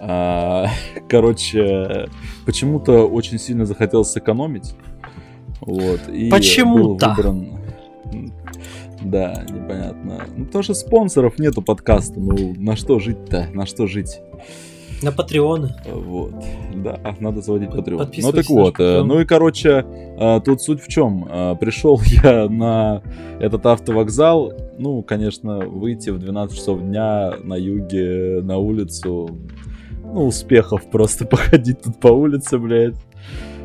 А, короче, почему-то очень сильно захотелось сэкономить. Вот, и Почему-то. был выбран- Да, непонятно. Ну, что спонсоров нету подкаста. Ну, на что жить-то? На что жить? На Патреоны. Вот, да, надо заводить Patreon. Ну так вот, э, Patreon. ну и короче, э, тут суть в чем. Пришел я на этот автовокзал, ну, конечно, выйти в 12 часов дня на юге на улицу, ну, успехов просто походить тут по улице, блядь.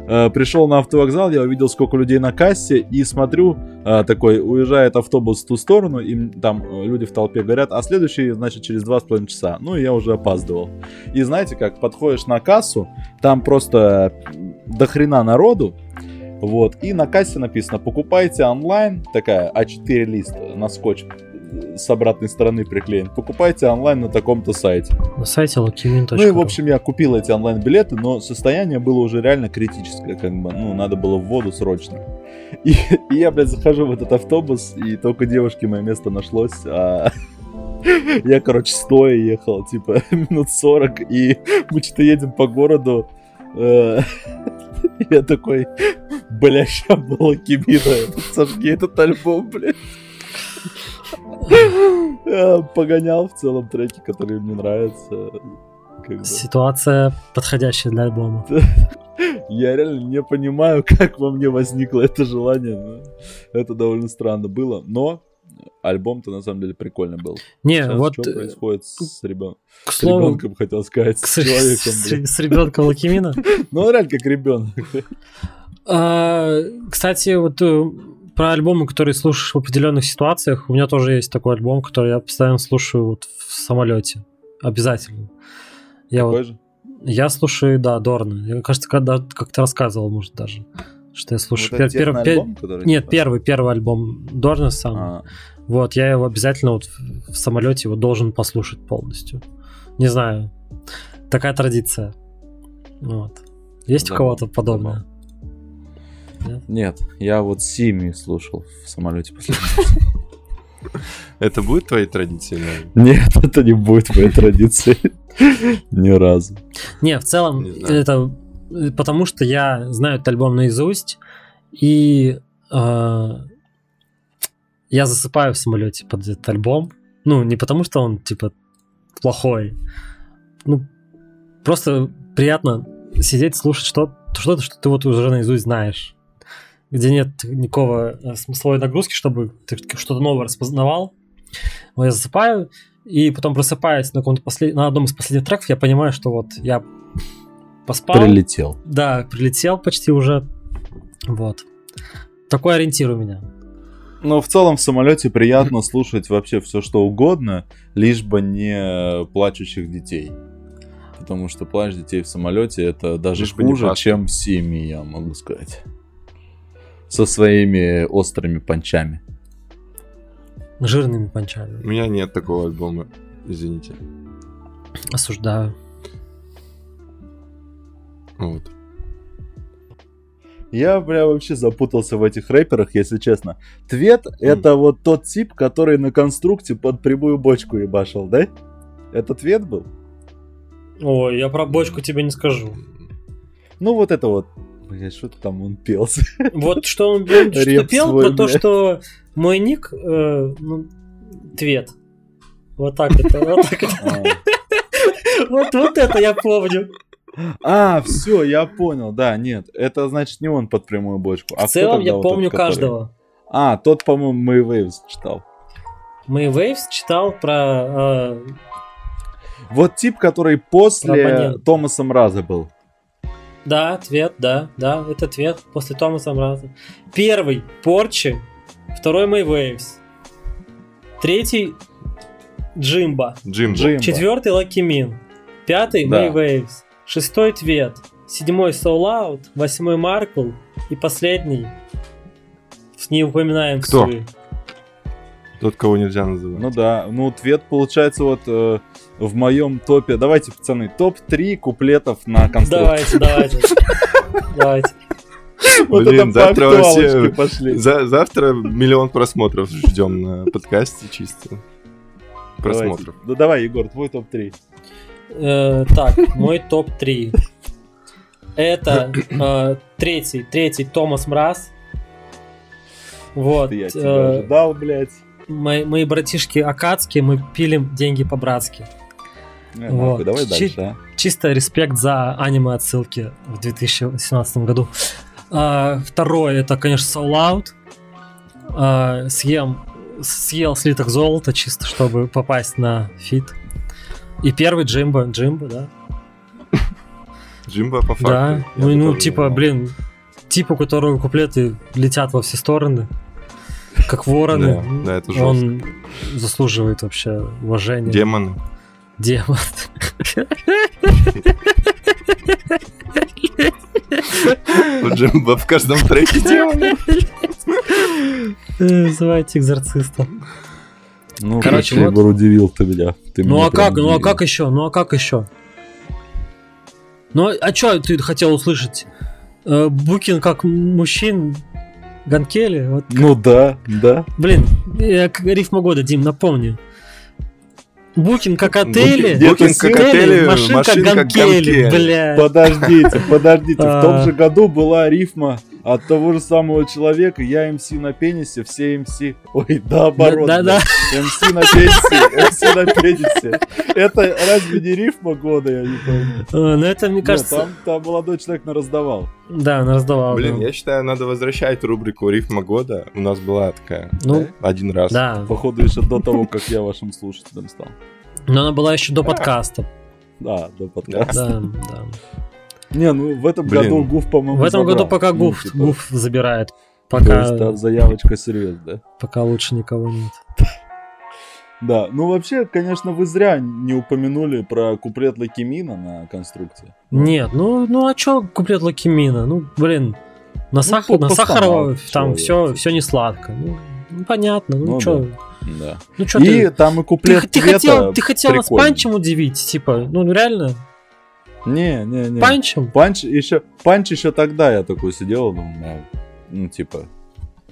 Э, Пришел на автовокзал, я увидел, сколько людей на кассе, и смотрю, э, такой, уезжает автобус в ту сторону, и там э, люди в толпе говорят, а следующий, значит, через два с половиной часа. Ну, и я уже опаздывал. И знаете, как подходишь на кассу, там просто до хрена народу, вот, и на кассе написано, покупайте онлайн, такая А4 лист на скотч с обратной стороны приклеен, покупайте онлайн на таком-то сайте. На сайте luckywin.ru. Ну и, в общем, я купил эти онлайн-билеты, но состояние было уже реально критическое, как бы, ну, надо было в воду срочно. И, и я, блядь, захожу в этот автобус, и только девушке мое место нашлось, а я, короче, стоя ехал, типа, минут 40, и мы что-то едем по городу, э, я такой, бля, ща было кибина, сожги этот альбом, блядь. Погонял в целом треки, которые мне нравятся. Ситуация подходящая для альбома. Я реально не понимаю, как во мне возникло это желание. это довольно странно было. Но альбом-то на самом деле прикольный был. Не, Сейчас вот что э, происходит с, ребен- к с слову, ребенком, хотел сказать, с с, человеком. с- с ребенком Лакимина. Ну, он реально как ребенок. А, Кстати, вот э, про альбомы, которые слушаешь в определенных ситуациях, у меня тоже есть такой альбом, который я постоянно слушаю вот в самолете. Обязательно. Я вот Такой же. Я слушаю, да, Дорна. Я, кажется, когда как-то рассказывал, может, даже, что я слушаю. Вот пер- пер- пер- альбом, который, Нет, типа? первый, первый альбом Дорна сам. А, Вот, я его обязательно вот в, самолете его должен послушать полностью. Не знаю, такая традиция. Вот. Есть у Забавно, кого-то подобное? Нет, я вот Сими слушал в самолете последний. Это будет твоей традицией? Нет, это не будет моей традиции. Ни разу. Не, в целом, это э, потому что я знаю этот альбом наизусть, и э, я засыпаю в самолете под этот альбом. Ну, не потому что он, типа, плохой. Ну, просто приятно сидеть, слушать что- что-то, что ты вот уже наизусть знаешь. Где нет никакого э, смысловой нагрузки, чтобы ты что-то новое распознавал. Вот я засыпаю, и потом просыпаясь на, послед- на одном из последних треков, я понимаю, что вот я поспал. Прилетел. Да, прилетел почти уже. Вот. Такой ориентир у меня. Ну, в целом в самолете приятно слушать вообще все что угодно, лишь бы не плачущих детей. Потому что плач детей в самолете это даже Лишь хуже, чем в семьи, я могу сказать. Со своими острыми панчами. Жирными У панчами. меня нет такого альбома, извините. Осуждаю. Вот. Я, бля, вообще запутался в этих рэперах, если честно. Твет это вот тот тип, который на конструкте под прямую бочку ебашил, да? Это Твет был? Ой, я про бочку тебе не скажу. Ну, вот это вот. Блять, что-то там он пелся. Вот что он, он что пел свой, про то, что мой ник ну, Твет. Вот так это. Вот так это. А. Вот, вот это я помню. А, все, я понял, да, нет, это значит не он под прямую бочку. А В целом я помню каждого. А, тот, по-моему, Мэй Вейвс читал. Мы Waves читал про... э, Вот тип, который после. Томаса Мраза был. Да, ответ, да, да, это ответ после Томаса Мраза. Первый Порчи, второй Мэй Waves, третий Джимба, Джимбо. Четвертый Лаки Мин, пятый Да. Шестой Твет, седьмой Soul Out, восьмой Маркл и последний не упоминаем Кто? Суи. Тот, кого нельзя называть. Ну да, ну ответ получается вот э, в моем топе. Давайте, пацаны, топ-3 куплетов на конструкцию. Давайте, давайте. Давайте. Вот Блин, завтра актуалочке пошли. За- завтра миллион просмотров ждем на подкасте чисто. Просмотров. Давайте. Ну давай, Егор, твой топ-3. Э, так, мой топ-3. Это э, третий, третий Томас Мраз. Вот. Я тебя э, ожидал, блядь. мои, мои братишки Акацки, мы пилим деньги по-братски. Э, вот. нахуй, Давай Чи- дальше. Чисто респект за аниме отсылки в 2017 году. А, второе, это, конечно, Soul Out. А, съем, съел слиток золота, чисто чтобы попасть на фит. И первый Джимбо, Джимбо, да. Джимбо по факту. да, ну, ну типа, назвал. блин, типа, у которого куплеты летят во все стороны, как вороны. Да, да, это Он заслуживает вообще уважения. Демоны. Демон. У Джимбо в каждом треке демоны. Э, Называйте экзорциста. Ну, Короче, вот. Егор, удивил ты меня. Ты Ну меня а как? Ну а как еще? Ну а как еще? Ну а что ты хотел услышать? Э, Букин как мужчин Ганкели? Вот, Ну да, да. блин, э, рифма года, Дим, напомни. Букин как отели, Букин- Букин как отели, машин как машин как Ганкели, Ганкели. бля. Подождите, подождите. В том А. же году была рифма от того же самого человека. Я МС на пенисе, все МС. Ой, наоборот. Да, да, блядь. МС на пенисе, МС на пенисе. Это разве не рифма года, я не помню. Э, Ну это, мне кажется, там, там молодой человек на раздавал. да, она раздавала. Блин, да. я считаю, надо возвращать рубрику «Рифма года». У нас была такая Ну, один раз. да. Походу, еще до того, как я вашим слушателем стал. Но она была еще до подкаста. Да, до подкаста. Да, да. Не, ну в этом Блин. году Гуф, по-моему, В этом забрал. году пока Ну, Гуф, типа, Гуф забирает. То Пока, есть там заявочка серьезная. пока лучше никого нет. Да, ну вообще, конечно, вы зря не упомянули про куплет Лакимина на конструкции. Нет, ну, ну а чё куплет Лакимина? Ну, блин, на, сах... по- на Сахарова там все, все не сладко. Ну, ну, понятно, ну, Ну чё, Да. ну чё И ты... там и Ты, куплет ты Твета хотел, ты хотел нас панчем удивить, типа, ну реально, Не, не, не. панчем? Панч еще, панч еще тогда я такой сидел, думаю, ну типа,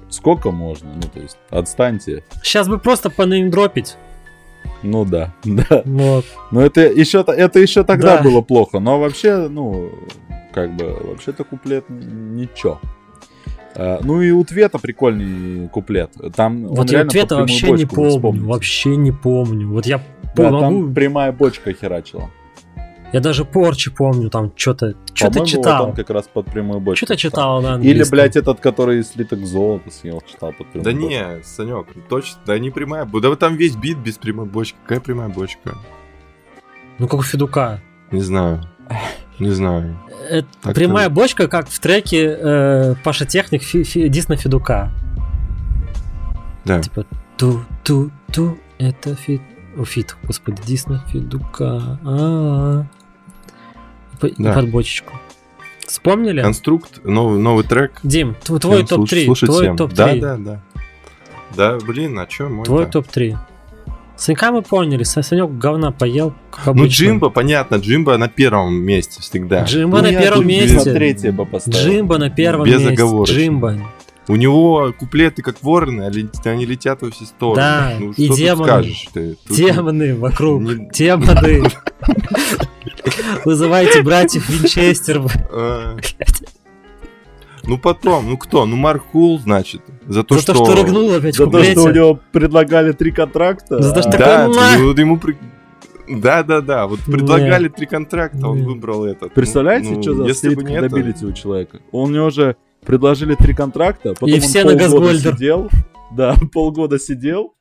сколько можно? Ну то есть, отстаньте. Сейчас бы просто понеймдропить. Ну да, да. Вот. Но это еще, это еще тогда Да. было плохо. Но вообще, ну, как бы, вообще-то куплет ничего. А, ну и у Твета прикольный куплет. Там Вот я под прямую вообще не помню. вспомните. Вообще не помню. Вот я Да, могу... там прямая бочка херачила. Я даже порчи помню, там что-то что-то По-моему, читал. вот он как раз под прямую бочку. Что-то читал. читал на Или, блядь, этот, который слиток золота съел, читал под прямую Да бочку. не, Санек, точно, да не прямая. бо- Да там весь бит без прямой бочки. Какая прямая бочка? Ну, как у Федука. Не знаю. Не знаю. Это Так-то- прямая бочка, как в треке э, Паша Техник фи, фи, дис на Федука. Да. Типа ту-ту-ту, это фит. О, фит, господи, дис на Федука. А-а-а. Да. Под бочечку. Вспомнили? Конструкт, новый, новый трек. Дим, тв- твой Прям слуш- топ-3. слушать Твой всем. топ-3. Да, да, да. Да, блин, а чё мой Твой топ-3. Санька мы поняли, Са- Санек говна поел, как обычно. Ну, Джимбо, понятно, Джимбо на первом месте всегда. Джимбо Ну, на первом месте. На третье бы поставил. Джимбо на первом Без месте. оговорочно. Джимбо. У него куплеты как вороны, а они летят во все стороны. Да, ну, и демоны. скажешь ты? Тут- Демоны вокруг. Не- Демоны. Вызывайте братьев Винчестер. А. Ну потом, ну кто? Ну Маркул, значит. За то, За что... то, что рыгнул опять в За то, что у него предлагали три контракта. За то, что такой- Да, ну, ему при- Да-да-да, вот предлагали три контракта, он Не. выбрал этот. Представляете, Ну, что за если бы не это- у человека? Он мне уже предложили три контракта, потом И он все на полгода Газгольдер. сидел. Да, полгода сидел,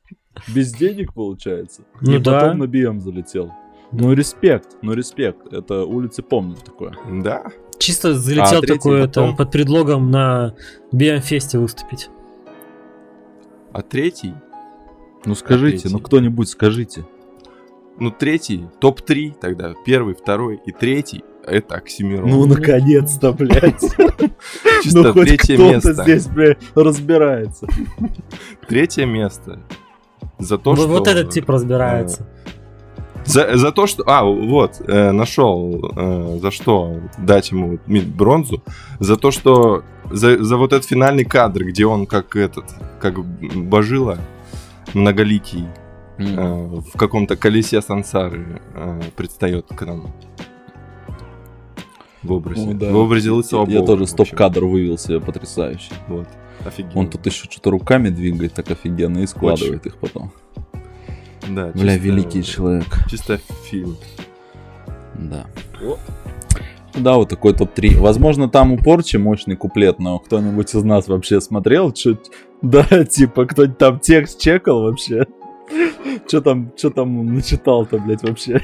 без денег получается. Ну и да. потом на BM залетел. Ну респект, ну респект. Это улицы помнят такое. Да. Чисто залетел А, третий такой это, потом. под предлогом на BM-фесте выступить. А третий, Ну скажите, третий? ну кто-нибудь скажите. ну третий, топ-3 тогда, первый, второй и третий, это Оксимирон. Ну наконец-то, блядь. Чисто Ну хоть третье кто-то место. здесь, блядь, разбирается. Третье место. За то, что... вот этот тип разбирается. За, за то, что... А, вот, э, нашел, э, за что дать ему бронзу. За то, что... За, за вот этот финальный кадр, где он как этот, как божила многоликий э, в каком-то колесе сансары э, предстает к нам. В образе. Ну да. В образе лысого Я бога, тоже стоп-кадр вывел себе потрясающий. Вот. Офигенно. Он тут еще что-то руками двигает так офигенно и складывает их потом. Да, Бля, чисто- великий человек. Чисто фильм. Да. Да, вот такой топ-3. Возможно, там у Порчи мощный куплет, но кто-нибудь из нас вообще смотрел? Чё- Да, типа, кто-нибудь там текст чекал вообще? Что там, что там начитал-то, блядь, вообще?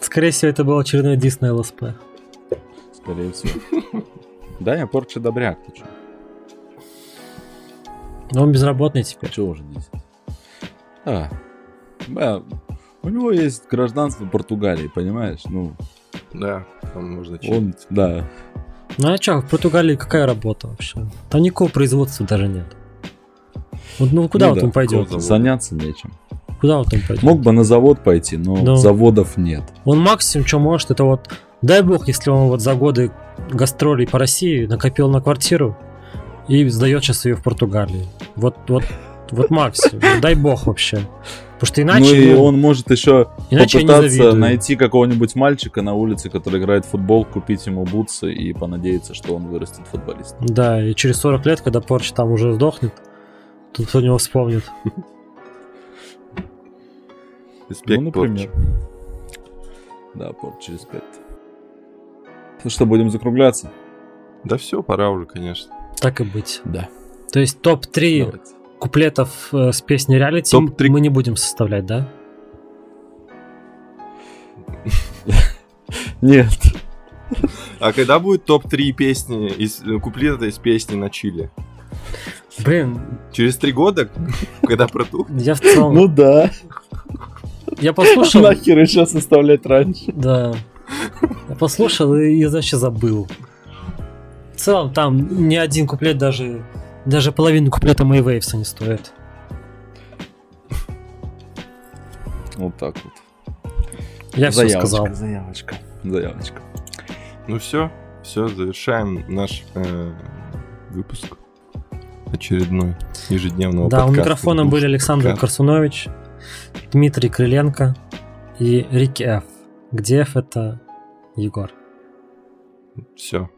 Скорее всего, это был очередной Disney ЛСП. Скорее всего. Да, я Порчи добряк, ты чё? Но он безработный теперь. Чего уже здесь? А, бля, у него есть гражданство Португалии, понимаешь? Ну, Да, там можно он, чилить. да. Ну а что, в Португалии какая работа вообще? Там никакого производства даже нет. Вот, ну куда Ну вот да, он пойдет? Заняться нечем. Куда вот он пойдет? Мог бы на завод пойти, но Ну. заводов нет. Он максимум, что может, это вот, дай бог, если он вот за годы гастролей по России накопил на квартиру и сдает сейчас ее в Португалии. Вот, вот, вот максимум. Дай бог вообще. Потому что иначе, ну и ну, он может еще иначе попытаться найти какого-нибудь мальчика на улице, который играет в футбол, купить ему бутсы и понадеяться, что он вырастет футболистом. Да, и через 40 лет, когда Порч там уже сдохнет, тут кто него вспомнит. Респект ну, например. Порчи. Да, порт через пять. Ну что, будем закругляться? Да все, пора уже, конечно. Так и быть. Да. То есть топ-3 Давайте. Куплетов э, с песни реалити Топ-три. мы не будем составлять, да? Нет. А когда будет топ-3 песни, из, э, куплета из песни на Чили? Блин, Через три года, когда протухнет? я в целом... Ну да. я послушал... Нахер еще составлять раньше. Да. Я послушал и, и вообще забыл. В целом там ни один куплет даже даже половину куплета Мэй Вейвса не стоит. Вот так вот. Я все заявочка, сказал. заявочка. Заявочка. Ну все, все, завершаем наш э, выпуск очередной ежедневного Да, у подкаста. микрофона были Александр Подкаст. Корсунович, Дмитрий Крыленко и Рики Ф. Где Ф это Егор. Все,